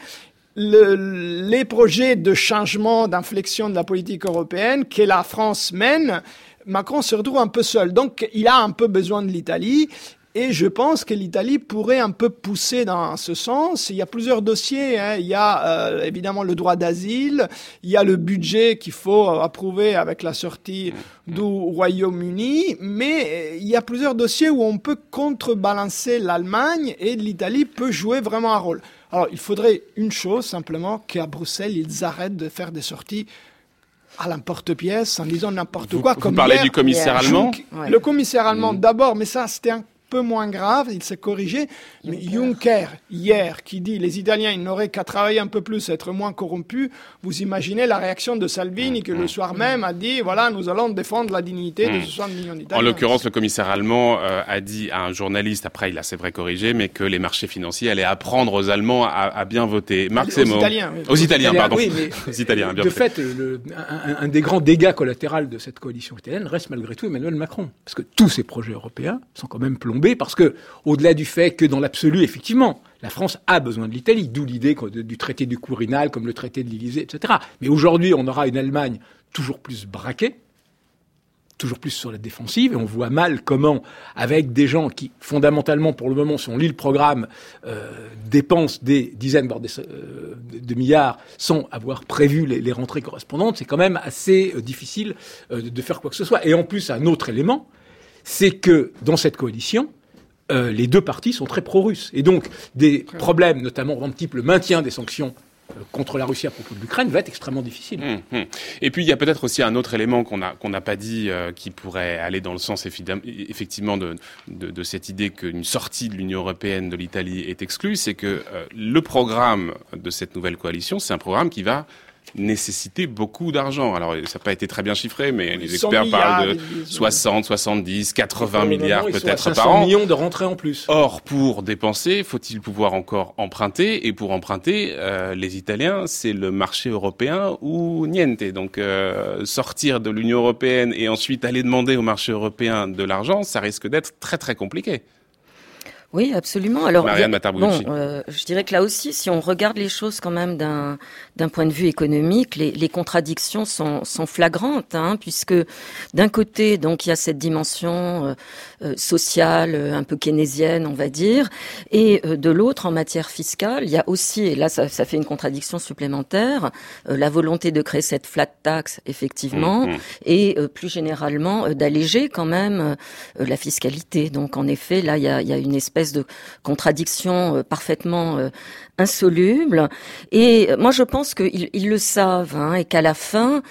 les projets de changement, d'inflexion de la politique européenne que la France mène, Macron se retrouve un peu seul. Donc, il a un peu besoin de l'Italie. Et je pense que l'Italie pourrait un peu pousser dans ce sens. Il y a plusieurs dossiers. Hein. Il y a euh, évidemment le droit d'asile. Il y a le budget qu'il faut approuver avec la sortie du Royaume-Uni. Mais il y a plusieurs dossiers où on peut contrebalancer l'Allemagne et l'Italie peut jouer vraiment un rôle. Alors il faudrait une chose simplement qu'à Bruxelles ils arrêtent de faire des sorties à l'emporte-pièce en disant n'importe quoi. Vous comme parlez du commissaire allemand Le commissaire allemand mm. d'abord, mais ça c'était un peu moins grave, il s'est corrigé. Mais Juncker, hier, qui dit les Italiens, ils n'auraient qu'à travailler un peu plus, être moins corrompus, vous imaginez la réaction de Salvini, qui le soir même a dit, voilà, nous allons défendre la dignité de 60 hmm. millions d'Italiens. En l'occurrence, le commissaire allemand euh, a dit à un journaliste, après il a c'est vrai corrigé, mais que les marchés financiers allaient apprendre aux Allemands à, bien voter. Marc Aux Italiens. Aux Italiens, pardon. Oui, mais aux Italiens, bien De fait, un, un des grands dégâts collatéraux de cette coalition italienne reste malgré tout Emmanuel Macron. Parce que tous ces projets européens sont quand même plombés parce que, au-delà du fait que dans l'absolu, effectivement, la France a besoin de l'Italie, d'où l'idée du traité du Quirinal, comme le traité de l'Élysée, etc. Mais aujourd'hui, on aura une Allemagne toujours plus braquée, toujours plus sur la défensive, et on voit mal comment, avec des gens qui, fondamentalement, pour le moment, si on lit le programme, euh, dépensent des dizaines, euh, de milliards, sans avoir prévu les, rentrées correspondantes, c'est quand même assez euh, difficile de faire quoi que ce soit. Et en plus, un autre élément, c'est que dans cette coalition, euh, les deux parties sont très pro-russes. Et donc, des problèmes, notamment en type le maintien des sanctions euh, contre la Russie à propos de l'Ukraine va être extrêmement difficile. Hum, hum. Et puis il y a peut-être aussi un autre élément qu'on n'a qu'on pas dit euh, qui pourrait aller dans le sens effectivement de, de, de cette idée qu'une sortie de l'Union européenne de l'Italie est exclue, c'est que le programme de cette nouvelle coalition, c'est un programme qui va nécessiter beaucoup d'argent. Alors, ça n'a pas été très bien chiffré, mais les experts parlent de 60, 70, 80 milliards peut-être par an. millions de rentrées en plus. Or, pour dépenser, faut-il pouvoir encore emprunter? Et pour emprunter, euh, les Italiens, c'est le marché européen ou niente. Donc, euh, sortir de l'Union européenne et ensuite aller demander au marché européen de l'argent, ça risque d'être très très compliqué. Oui, absolument. Alors, Marianne bon, euh, je dirais que là aussi, si on regarde les choses quand même d'un d'un point de vue économique, les, les contradictions sont, sont flagrantes, hein, puisque d'un côté, donc il y a cette dimension euh, euh sociale, un peu keynésienne, on va dire, et euh, de l'autre, en matière fiscale, il y a aussi, et là ça, ça fait une contradiction supplémentaire, la volonté de créer cette flat tax, effectivement, mmh. et plus généralement d'alléger quand même la fiscalité. Donc en effet, là il y a, il y a une espèce de contradiction euh, parfaitement euh, insoluble. Et moi, je pense qu'ils le savent hein, et qu'à la fin,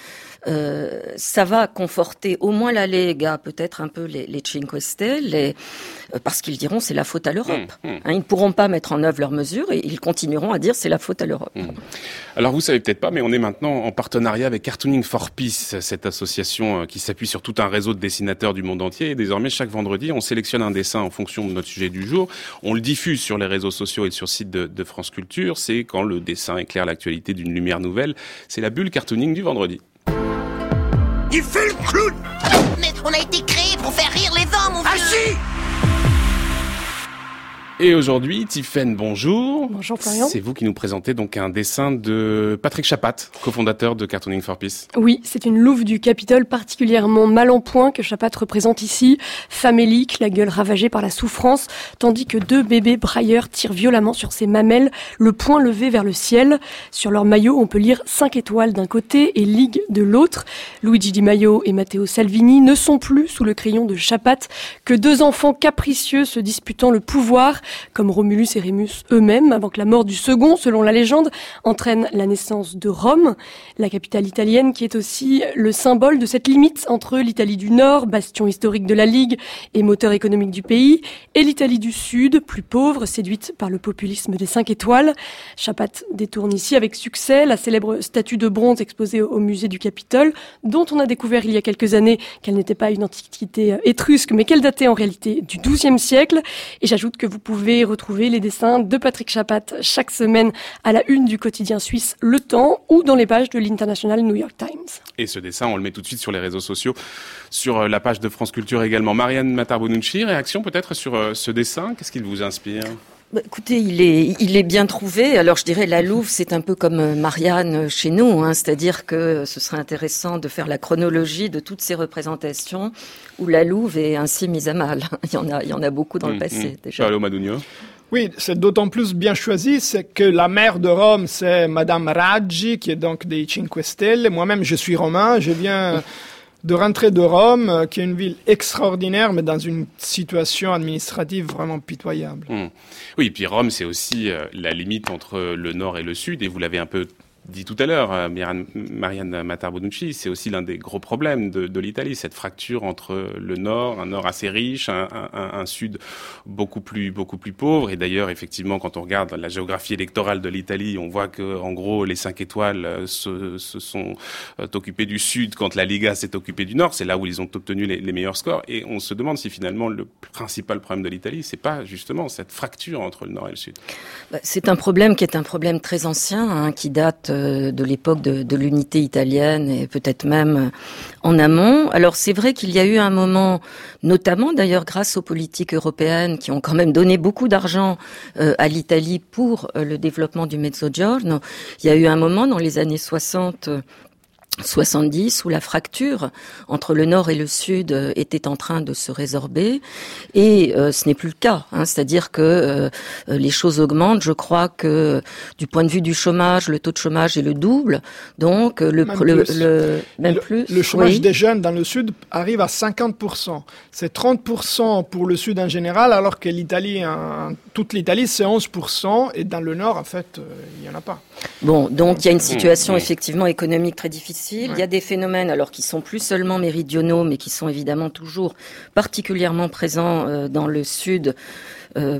euh, ça va conforter au moins la Lega, peut-être un peu les, les Cinque Stelle, euh, parce qu'ils diront c'est la faute à l'Europe. Mmh, mmh. Hein, ils ne pourront pas mettre en œuvre leurs mesures et ils continueront à dire c'est la faute à l'Europe. Mmh. Alors vous savez peut-être pas, mais on est maintenant en partenariat avec Cartooning for Peace, cette association euh, qui s'appuie sur tout un réseau de dessinateurs du monde entier. Et désormais, chaque vendredi, on sélectionne un dessin en fonction de notre sujet du jour. On le diffuse sur les réseaux sociaux et sur le site de, de France Culture. C'est quand le dessin éclaire l'actualité d'une lumière nouvelle. C'est la bulle cartooning du vendredi. Il fait le clown. Mais on a été créé pour faire rire les hommes, mon Ah si et aujourd'hui, Tiffaine, bonjour. Bonjour Florian. C'est vous qui nous présentez donc un dessin de Patrick Chapat, cofondateur de Cartooning for Peace. Oui, c'est une louve du Capitole particulièrement mal en point que Chapat représente ici, famélique, la gueule ravagée par la souffrance, tandis que deux bébés brailleurs tirent violemment sur ses mamelles, le poing levé vers le ciel. Sur leur maillot, on peut lire 5 étoiles d'un côté et Ligue de l'autre. Luigi Di Maio et Matteo Salvini ne sont plus sous le crayon de Chapat que deux enfants capricieux se disputant le pouvoir comme Romulus et Rémus eux-mêmes, avant que la mort du second, selon la légende, entraîne la naissance de Rome, la capitale italienne qui est aussi le symbole de cette limite entre l'Italie du Nord, bastion historique de la Ligue et moteur économique du pays, et l'Italie du Sud, plus pauvre, séduite par le populisme des cinq étoiles. Chapat détourne ici avec succès la célèbre statue de bronze exposée au musée du Capitole, dont on a découvert il y a quelques années qu'elle n'était pas une antiquité étrusque, mais qu'elle datait en réalité du XIIe siècle. Et j'ajoute que vous pouvez pouvez retrouver les dessins de Patrick Chapat chaque semaine à la une du quotidien suisse Le Temps ou dans les pages de l'International New York Times. Et ce dessin, on le met tout de suite sur les réseaux sociaux, sur euh, la page de France Culture également. Marianne Matarbonucci, réaction peut-être sur euh, ce dessin? Qu'est-ce qu'il vous inspire? Bah, écoutez, il est, il est bien trouvé. Alors je dirais la Louve, c'est un peu comme euh, Marianne chez nous, hein, c'est-à-dire que ce serait intéressant de faire la chronologie de toutes ces représentations où la Louve est ainsi mise à mal. il y en a, il y en a beaucoup dans le mmh, passé mmh. déjà. Madugno. Oui, c'est d'autant plus bien choisi, c'est que la mère de Rome, c'est Madame Raggi, qui est donc des Cinque Stelle. Moi-même, je suis romain, je viens de rentrer de Rome, euh, qui est une ville extraordinaire, mais dans une situation administrative vraiment pitoyable. Hmm. Oui, puis Rome, c'est aussi euh, la limite entre le nord et le sud, et vous l'avez un peu dit tout à l'heure, euh, Marianne Matarbonucci, c'est aussi l'un des gros problèmes de, l'Italie, cette fracture entre le Nord, un Nord assez riche, un, Sud beaucoup plus beaucoup plus pauvre. Et d'ailleurs, effectivement, quand on regarde la géographie électorale de l'Italie, on voit que, en gros, les cinq étoiles euh, se, sont euh, occupés du Sud quand la Liga s'est occupée du Nord. C'est là où ils ont obtenu les, les, meilleurs scores. Et on se demande si finalement le principal problème de l'Italie, c'est pas justement cette fracture entre le Nord et le Sud. Bah, c'est un problème qui est un problème très ancien, hein, qui date de l'époque de, l'unité italienne et peut-être même en amont. Alors c'est vrai qu'il y a eu un moment, notamment d'ailleurs grâce aux politiques européennes qui ont quand même donné beaucoup d'argent euh, à l'Italie pour euh, le développement du Mezzogiorno. Il y a eu un moment dans les années 60 70 où la fracture entre le nord et le sud euh, était en train de se résorber. Et euh, ce n'est plus le cas hein, c'est-à-dire que euh, les choses augmentent. Je crois que du point de vue du chômage le taux de chômage est le double. Donc le même le, plus. le, même plus le chômage oui. des jeunes dans le sud arrive à 50% c'est 30% pour le sud en général alors que l'Italie toute l'Italie c'est 11% et dans le nord en fait il y en a pas. Bon donc il y a une situation effectivement économique très difficile Ouais. Il y a des phénomènes alors qui sont plus seulement méridionaux, mais qui sont évidemment toujours particulièrement présents euh, dans le sud. Euh,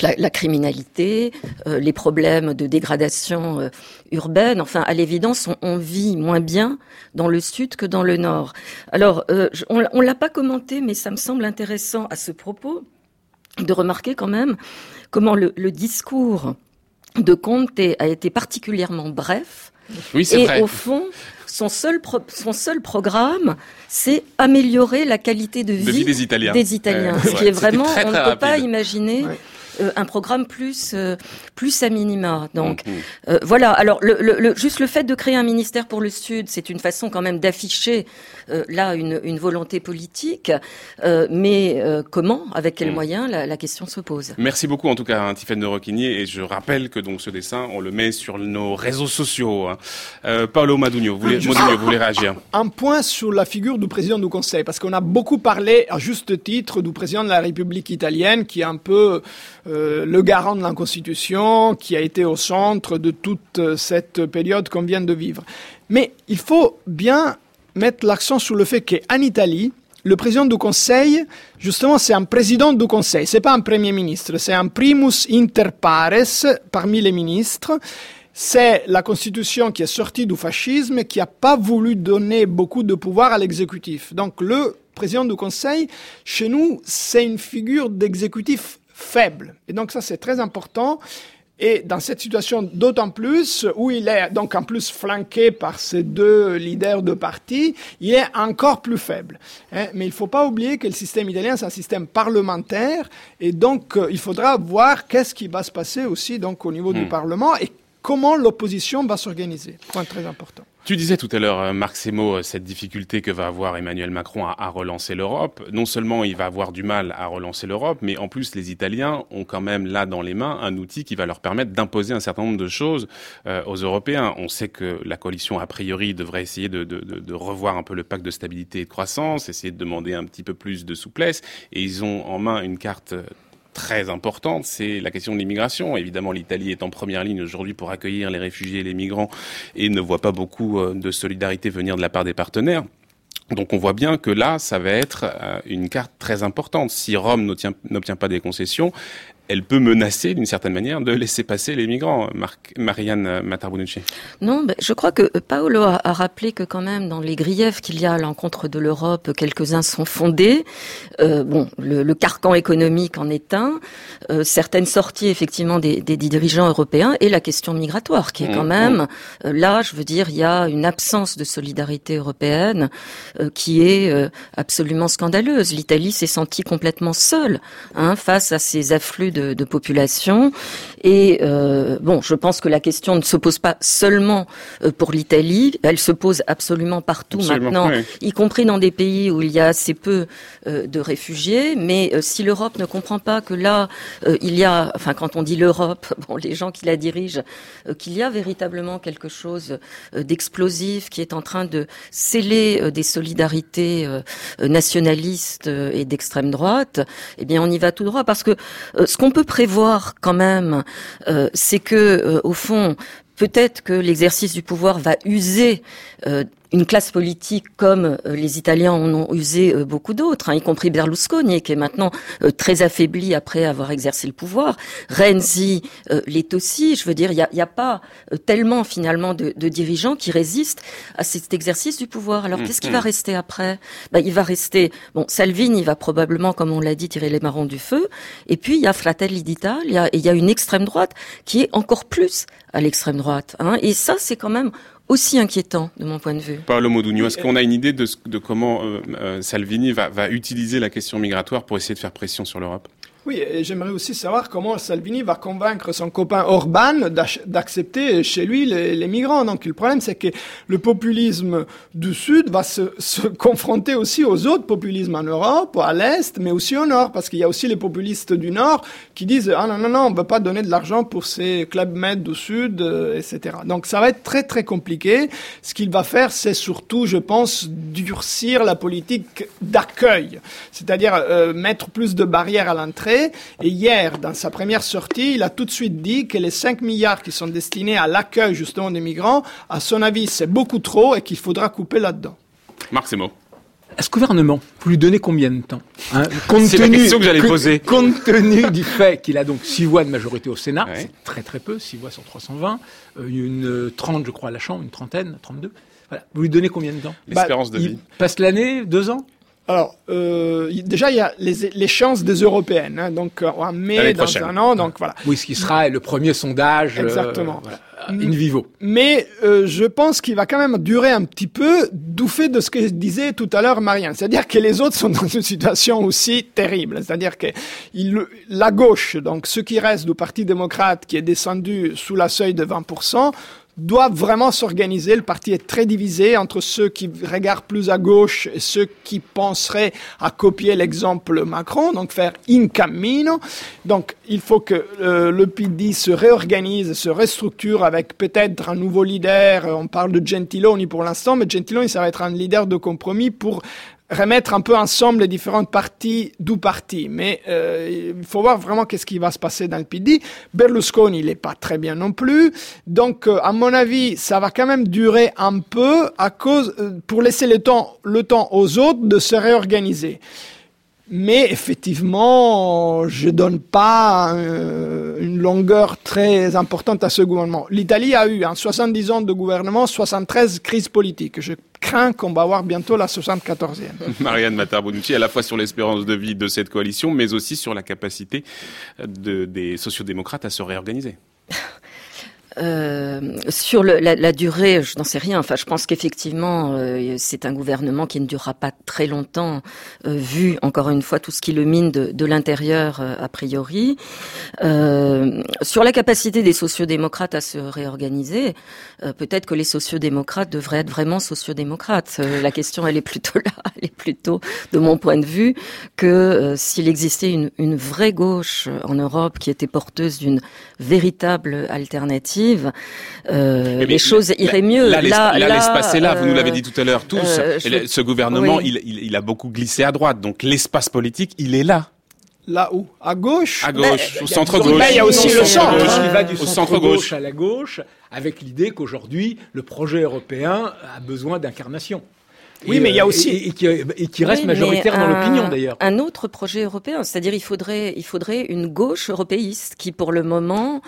la, la, criminalité, euh, les problèmes de dégradation euh, urbaine. Enfin, à l'évidence, on, on, vit moins bien dans le sud que dans le nord. Alors, on, on l'a pas commenté, mais ça me semble intéressant à ce propos de remarquer quand même comment le, le discours de Comte a été particulièrement bref. Oui, c'est et vrai. au fond, son seul, son seul programme, c'est améliorer la qualité de vie, des Italiens. Des Italiens. ce qui est vraiment, on ne peut pas imaginer. Euh, un programme plus euh, plus à minima. Donc mhm. euh, voilà. Alors le, le, juste le fait de créer un ministère pour le Sud, c'est une façon quand même d'afficher là une, une, volonté politique. mais comment, avec quels mhm. moyens, la, la, question se pose. Merci beaucoup en tout cas, hein, Tiffaine de Roquigny. Et je rappelle que donc ce dessin, on le met sur nos réseaux sociaux. Hein. Paolo Madugno, vous voulez, vous voulez réagir? Un point sur la figure du président du Conseil, parce qu'on a beaucoup parlé à juste titre du président de la République italienne, qui est un peu euh, le garant de la Constitution, qui a été au centre de toute cette période qu'on vient de vivre. Mais il faut bien mettre l'accent sur le fait qu'en Italie, le président du Conseil, justement, c'est un président du Conseil, c'est pas un premier ministre, c'est un primus inter pares parmi les ministres. C'est la constitution qui est sortie du fascisme, qui n'a pas voulu donner beaucoup de pouvoir à l'exécutif. Donc le président du Conseil, chez nous, c'est une figure d'exécutif faible. Et donc ça, c'est très important. Et dans cette situation d'autant plus, où il est donc en plus flanqué par ces deux leaders de parti, il est encore plus faible. Hein. Mais il ne faut pas oublier que le système italien, c'est un système parlementaire, et donc euh, il faudra voir qu'est-ce qui va se passer aussi donc au niveau du hmm. Parlement et comment l'opposition va s'organiser. Point très important. Tu disais tout à l'heure, euh, Marc Semo, euh, cette difficulté que va avoir Emmanuel Macron à, relancer l'Europe. Non seulement il va avoir du mal à relancer l'Europe, mais en plus les Italiens ont quand même là dans les mains un outil qui va leur permettre d'imposer un certain nombre de choses euh, aux Européens. On sait que la coalition, a priori, devrait essayer de, revoir un peu le pacte de stabilité et de croissance, essayer de demander un petit peu plus de souplesse. Et ils ont en main une carte très importante, c'est la question de l'immigration. Évidemment, l'Italie est en première ligne aujourd'hui pour accueillir les réfugiés et les migrants et ne voit pas beaucoup euh, de solidarité venir de la part des partenaires. Donc on voit bien que là, ça va être euh, une carte très importante. Si Rome n'obtient pas des concessions, elle peut menacer d'une certaine manière de laisser passer les migrants, Marianne Matarbunucci. Non, ben, je crois que Paolo a, rappelé que quand même dans les griefs qu'il y a à l'encontre de l'Europe, quelques-uns sont fondés. Euh, bon, le, carcan économique en est un, euh, certaines sorties effectivement des, dirigeants européens et la question migratoire qui est quand mmh, même mmh. Euh, là, je veux dire, il y a une absence de solidarité européenne qui est absolument scandaleuse. L'Italie s'est sentie complètement seule hein, face à ces afflux de, population. Et euh, bon, je pense que la question ne se pose pas seulement euh, pour l'Italie, elle se pose absolument partout maintenant, y compris dans des pays où il y a assez peu euh, de réfugiés. Mais si l'Europe ne comprend pas que là, il y a, enfin quand on dit l'Europe, bon, les gens qui la dirigent, qu'il y a véritablement quelque chose d'explosif qui est en train de sceller des solidarités nationalistes et d'extrême droite, eh bien on y va tout droit parce que ce qu'on on peut prévoir quand même, euh, c'est que, euh, au fond, peut-être que l'exercice du pouvoir va user euh, une classe politique comme euh, les Italiens en ont usé euh, beaucoup d'autres, hein, y compris Berlusconi, qui est maintenant euh, très affaibli après avoir exercé le pouvoir. Renzi l'est aussi. Je veux dire, il n'y a, a, pas tellement finalement de, de, dirigeants qui résistent à cet exercice du pouvoir. Alors, qu'est-ce qui va mm-hmm. rester après? Ben, Il va rester... Bon, Salvini va probablement, comme on l'a dit, tirer les marrons du feu. Et puis, il y a Fratelli d'Italia, et il y a une extrême droite qui est encore plus à l'extrême droite. Hein, et ça, c'est quand même aussi inquiétant de mon point de vue. Paolo Modugno, est-ce qu'on a une idée de, de comment euh, euh, Salvini va, va utiliser la question migratoire pour essayer de faire pression sur l'Europe? Oui, et j'aimerais aussi savoir comment Salvini va convaincre son copain Orban d'accepter chez lui les, migrants. Donc le problème, c'est que le populisme du Sud va se, confronter aussi aux autres populismes en Europe, à l'Est, mais aussi au Nord, parce qu'il y a aussi les populistes du Nord qui disent « Ah non, non, non, on ne veut pas donner de l'argent pour ces clubs med du Sud, euh, etc. » Donc ça va être très, très compliqué. Ce qu'il va faire, c'est surtout, je pense, durcir la politique d'accueil, c'est-à-dire euh, mettre plus de barrières à l'entrée et hier, dans sa première sortie, il a tout de suite dit que les 5 milliards qui sont destinés à l'accueil justement des migrants, à son avis, c'est beaucoup trop et qu'il faudra couper là-dedans. Marc Semo. À ce gouvernement, vous lui donnez combien de temps hein C'est la question que j'allais poser. Compte tenu du fait qu'il a donc 6 voix de majorité au Sénat, c'est très très peu, 6 voix sur 320, euh, une 30 je crois à la Chambre, une trentaine, 32. Voilà. Vous lui donnez combien de temps? L'espérance de bah, vie. Il passe l'année, deux ans? Alors, euh, déjà, il y a les, les chances des européennes, hein, donc en mai, dans un an, donc voilà. Oui, ce qui sera le premier sondage. Exactement. Euh, in vivo. Mais euh, je pense qu'il va quand même durer un petit peu, du fait de ce que disait tout à l'heure Marianne. C'est-à-dire que les autres sont dans une situation aussi terrible. C'est-à-dire que il, la gauche, donc ce qui reste du Parti démocrate, qui est descendu sous la seuil de 20%, doivent vraiment s'organiser. Le parti est très divisé entre ceux qui regardent plus à gauche et ceux qui penseraient à copier l'exemple Macron, donc faire in cammino. Donc il faut que euh, le PD se réorganise, se restructure avec peut-être un nouveau leader. On parle de Gentiloni pour l'instant, mais Gentiloni ça va être un leader de compromis pour remettre un peu ensemble les différentes parties du parti. Mais euh, il faut voir vraiment qu'est-ce qui va se passer dans le PD. Berlusconi, il n'est pas très bien non plus. Donc, euh, à mon avis, ça va quand même durer un peu à cause, euh, pour laisser le temps, le temps aux autres de se réorganiser. Mais effectivement, je donne pas euh, une longueur très importante à ce gouvernement. L'Italie a eu en 70 ans de gouvernement 73 crises politiques. Crains qu'on va avoir bientôt la 74e. Marianne Matarbonucci, à la fois sur l'espérance de vie de cette coalition, mais aussi sur la capacité de, des sociodémocrates à se réorganiser. Euh, sur le, la, la, durée, je n'en sais rien. Enfin, je pense qu'effectivement, euh, c'est un gouvernement qui ne durera pas très longtemps, euh, vu encore une fois tout ce qui le mine de, de l'intérieur euh, a priori. Euh, sur la capacité des sociodémocrates à se réorganiser, peut-être que les sociodémocrates devraient être vraiment sociodémocrates. la question, elle est plutôt là, elle est plutôt, de mon point de vue, que s'il existait une, une vraie gauche en Europe qui était porteuse d'une véritable alternative euh, les choses iraient mieux. Là, là, là, l'espace est là. Vous nous l'avez dit tout à l'heure tous. Euh, ce gouvernement, il, il, il, a beaucoup glissé à droite. Donc l'espace politique, il est là. Là où? À gauche? À gauche, au centre gauche. il y a aussi le centre. Il va du centre, gauche à la gauche, avec l'idée qu'aujourd'hui, le projet européen a besoin d'incarnation. Oui, mais il y a euh, aussi et, qui, et qui, reste majoritaire dans l'opinion d'ailleurs. Un autre projet européen, c'est-à-dire il faudrait il faudrait une gauche européiste qui pour le moment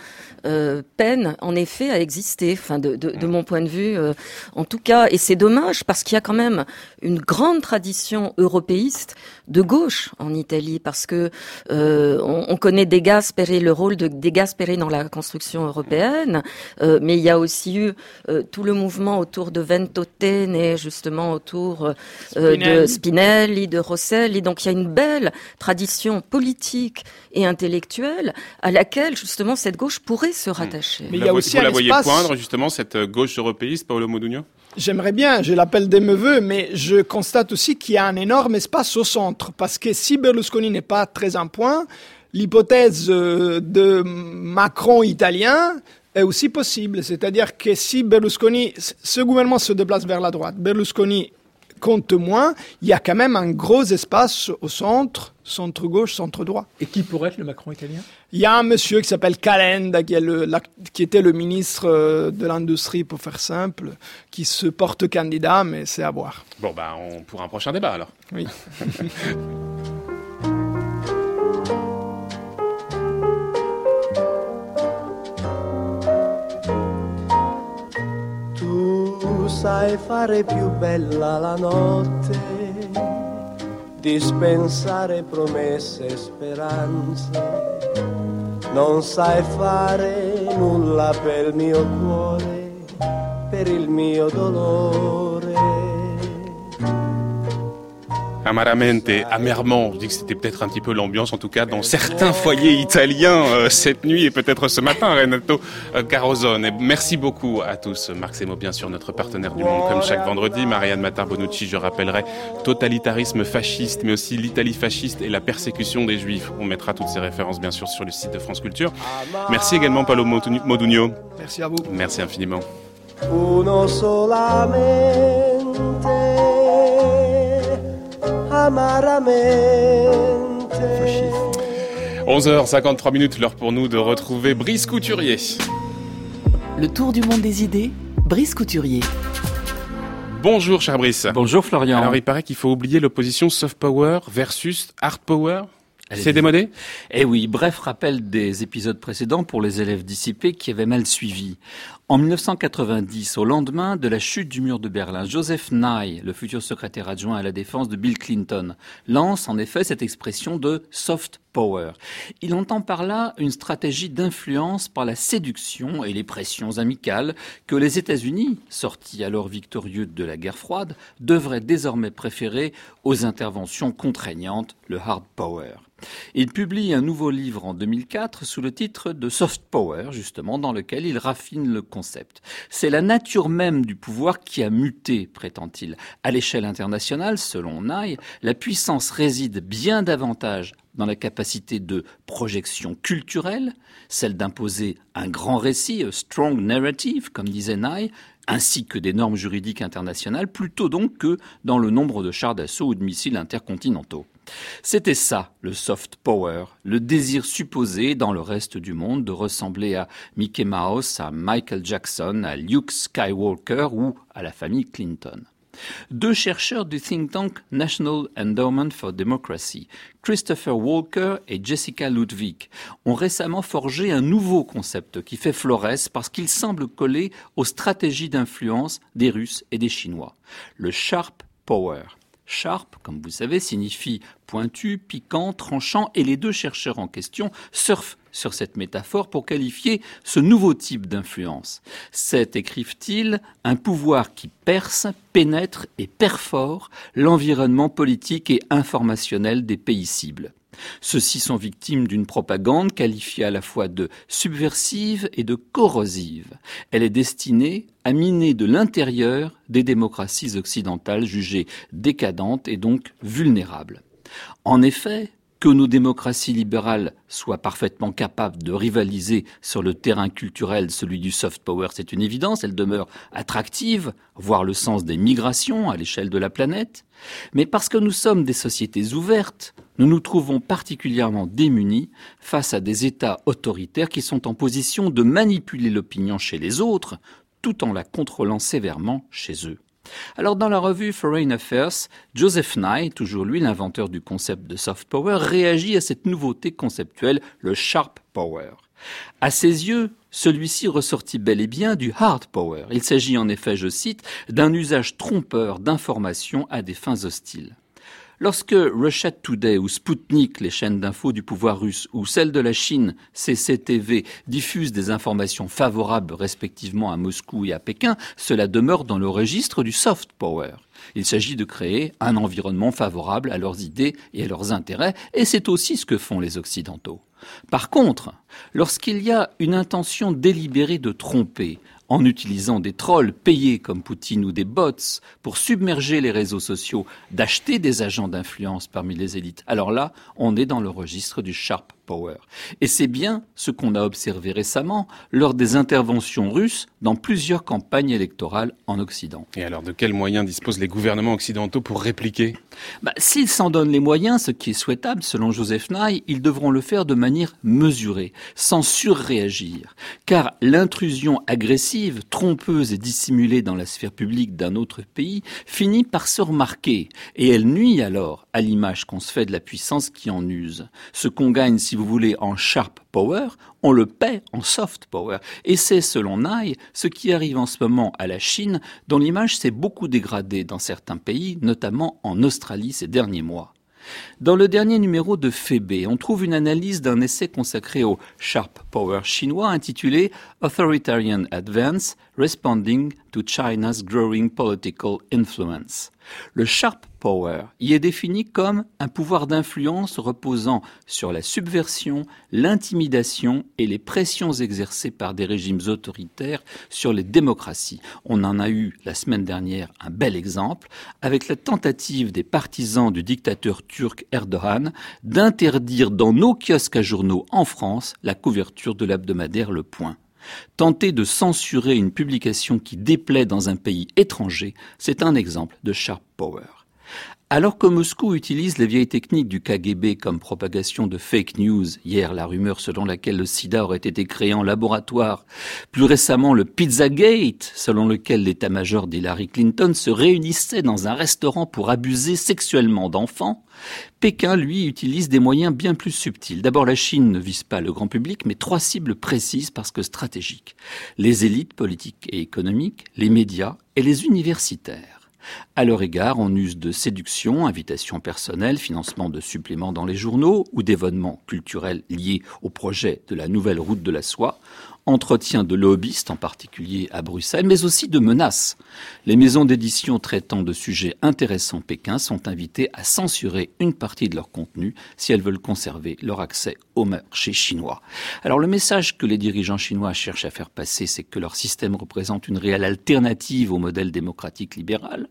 euh, peine en effet à exister. Enfin, de, de, de mon point de vue, euh, en tout cas, et c'est dommage parce qu'il y a quand même une grande tradition européiste de gauche en Italie, parce que euh, on, on, connaît De Gasperi, le rôle de De Gasperi dans la construction européenne, euh, mais il y a aussi eu euh, tout le mouvement autour de Ventotene et justement autour de Spinelli, de Rosselli. Donc il y a une belle tradition politique et intellectuelle à laquelle justement cette gauche pourrait se rattacher. Mais il y a aussi vous la voyez poindre justement cette gauche européiste, Paolo Modugno? J'aimerais bien, je l'appelle des me mais je constate aussi qu'il y a un énorme espace au centre. Parce que si Berlusconi n'est pas très en point, l'hypothèse euh, de Macron italien est aussi possible. C'est-à-dire que si Berlusconi, ce gouvernement se déplace vers la droite, Berlusconi compte moins, il y a quand même un gros espace au centre, centre-gauche, centre-droit. Et qui pourrait être le Macron italien? Il y a un monsieur qui s'appelle Calenda, qui, qui, était le ministre euh, de l'Industrie, pour faire simple, qui se porte candidat, mais c'est à voir. Bon, bah, on, pour un prochain débat alors. Oui. sai fare più bella la notte, dispensare promesse e speranze. Non sai fare nulla per il mio cuore, per il mio dolore. Amaramente, amèrement. Je dis que c'était peut-être un petit peu l'ambiance, en tout cas, dans certains foyers italiens euh, cette nuit et peut-être ce matin, Renato euh, Carozone. merci beaucoup à tous. Marc Semo, bien sûr, notre partenaire du monde, comme chaque vendredi. Marianne Matar-Bonucci, je rappellerai, totalitarisme fasciste, mais aussi l'Italie fasciste et la persécution des Juifs. On mettra toutes ces références, bien sûr, sur le site de France Culture. Merci également, Paolo Modugno. Merci à vous. Merci infiniment. 11h53 minutes, l'heure pour nous de retrouver Brice Couturier. Le tour du monde des idées, Brice Couturier. Bonjour cher Brice. Bonjour Florian. Alors il paraît qu'il faut oublier l'opposition soft power versus hard power. C'est démodé? Eh oui, bref rappel des épisodes précédents pour les élèves dissipés qui avaient mal suivi. En 1990, au lendemain de la chute du mur de Berlin, Joseph Nye, le futur secrétaire adjoint à la défense de Bill Clinton, lance en effet cette expression de soft power. Il entend par là une stratégie d'influence par la séduction et les pressions amicales que les États-Unis, sortis alors victorieux de la guerre froide, devraient désormais préférer aux interventions contraignantes, le hard power. Il publie un nouveau livre en 2004 sous le titre de Soft Power, justement, dans lequel il raffine le. C'est la nature même du pouvoir qui a muté, prétend-il. À l'échelle internationale, selon Nye, la puissance réside bien davantage dans la capacité de projection culturelle, celle d'imposer un grand récit, a strong narrative, comme disait Nye, ainsi que des normes juridiques internationales, plutôt donc que dans le nombre de chars d'assaut ou de missiles intercontinentaux. C'était ça, le soft power, le désir supposé dans le reste du monde de ressembler à Mickey Mouse, à Michael Jackson, à Luke Skywalker ou à la famille Clinton. Deux chercheurs du think tank National Endowment for Democracy, Christopher Walker et Jessica Ludwig, ont récemment forgé un nouveau concept qui fait florès parce qu'il semble coller aux stratégies d'influence des Russes et des Chinois, le sharp power. Sharp, comme vous savez, signifie pointu, piquant, tranchant, et les deux chercheurs en question surfent sur cette métaphore pour qualifier ce nouveau type d'influence. C'est, écrivent-ils, un pouvoir qui perce, pénètre et perfore l'environnement politique et informationnel des pays cibles. Ceux-ci sont victimes d'une propagande qualifiée à la fois de subversive et de corrosive. Elle est destinée à miner de l'intérieur des démocraties occidentales jugées décadentes et donc vulnérables. En effet, que nos démocraties libérales soient parfaitement capables de rivaliser sur le terrain culturel, celui du soft power, c'est une évidence, elles demeurent attractives, voire le sens des migrations à l'échelle de la planète. Mais parce que nous sommes des sociétés ouvertes, nous nous trouvons particulièrement démunis face à des États autoritaires qui sont en position de manipuler l'opinion chez les autres, tout en la contrôlant sévèrement chez eux. Alors dans la revue Foreign Affairs, Joseph Nye, toujours lui l'inventeur du concept de soft power, réagit à cette nouveauté conceptuelle, le sharp power. À ses yeux, celui-ci ressortit bel et bien du hard power. Il s'agit en effet, je cite, d'un usage trompeur d'informations à des fins hostiles. Lorsque Russia Today ou Sputnik, les chaînes d'infos du pouvoir russe, ou celles de la Chine, CCTV, diffusent des informations favorables respectivement à Moscou et à Pékin, cela demeure dans le registre du soft power. Il s'agit de créer un environnement favorable à leurs idées et à leurs intérêts, et c'est aussi ce que font les Occidentaux. Par contre, lorsqu'il y a une intention délibérée de tromper, en utilisant des trolls payés comme Poutine ou des bots pour submerger les réseaux sociaux, d'acheter des agents d'influence parmi les élites. Alors là, on est dans le registre du sharp power. Et c'est bien ce qu'on a observé récemment lors des interventions russes dans plusieurs campagnes électorales en Occident. Et alors, de quels moyens disposent les gouvernements occidentaux pour répliquer? Bah, S'ils s'en donnent les moyens, ce qui est souhaitable selon Joseph Nye, ils devront le faire de manière mesurée, sans surréagir. Car l'intrusion agressive, trompeuse et dissimulée dans la sphère publique d'un autre pays finit par se remarquer, et elle nuit alors à l'image qu'on se fait de la puissance qui en use. Ce qu'on gagne, si vous voulez, en sharp power, on le paie en soft power. Et c'est, selon Nye, ce qui arrive en ce moment à la Chine, dont l'image s'est beaucoup dégradée dans certains pays, notamment en Australie ces derniers mois. Dans le dernier numéro de Fébé, on trouve une analyse d'un essai consacré au sharp power chinois intitulé Authoritarian Advance Responding to China's Growing Political Influence. Le sharp power y est défini comme un pouvoir d'influence reposant sur la subversion, l'intimidation et les pressions exercées par des régimes autoritaires sur les démocraties. On en a eu la semaine dernière un bel exemple avec la tentative des partisans du dictateur turc Erdogan d'interdire dans nos kiosques à journaux en France la couverture de l'hebdomadaire Le Point. Tenter de censurer une publication qui déplaît dans un pays étranger, c'est un exemple de sharp power. Alors que Moscou utilise les vieilles techniques du KGB comme propagation de fake news, hier la rumeur selon laquelle le sida aurait été créé en laboratoire, plus récemment le Pizzagate, selon lequel l'état-major d'Hillary Clinton se réunissait dans un restaurant pour abuser sexuellement d'enfants, Pékin, lui, utilise des moyens bien plus subtils. D'abord, la Chine ne vise pas le grand public, mais trois cibles précises parce que stratégiques. Les élites politiques et économiques, les médias et les universitaires. À leur égard, on use de séduction, invitation personnelle, financement de suppléments dans les journaux ou d'événements culturels liés au projet de la nouvelle route de la soie entretien de lobbyistes, en particulier à Bruxelles, mais aussi de menaces. Les maisons d'édition traitant de sujets intéressants Pékin sont invitées à censurer une partie de leur contenu si elles veulent conserver leur accès au marché chinois. Alors le message que les dirigeants chinois cherchent à faire passer, c'est que leur système représente une réelle alternative au modèle démocratique libéral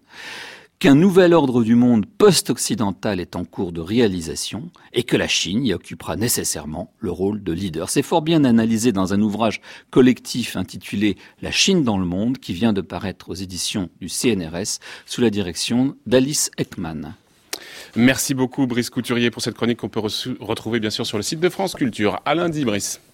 qu'un nouvel ordre du monde post-occidental est en cours de réalisation et que la Chine y occupera nécessairement le rôle de leader. C'est fort bien analysé dans un ouvrage collectif intitulé La Chine dans le monde qui vient de paraître aux éditions du CNRS sous la direction d'Alice Ekman. Merci beaucoup Brice Couturier pour cette chronique qu'on peut retrouver bien sûr sur le site de France Culture. À lundi Brice.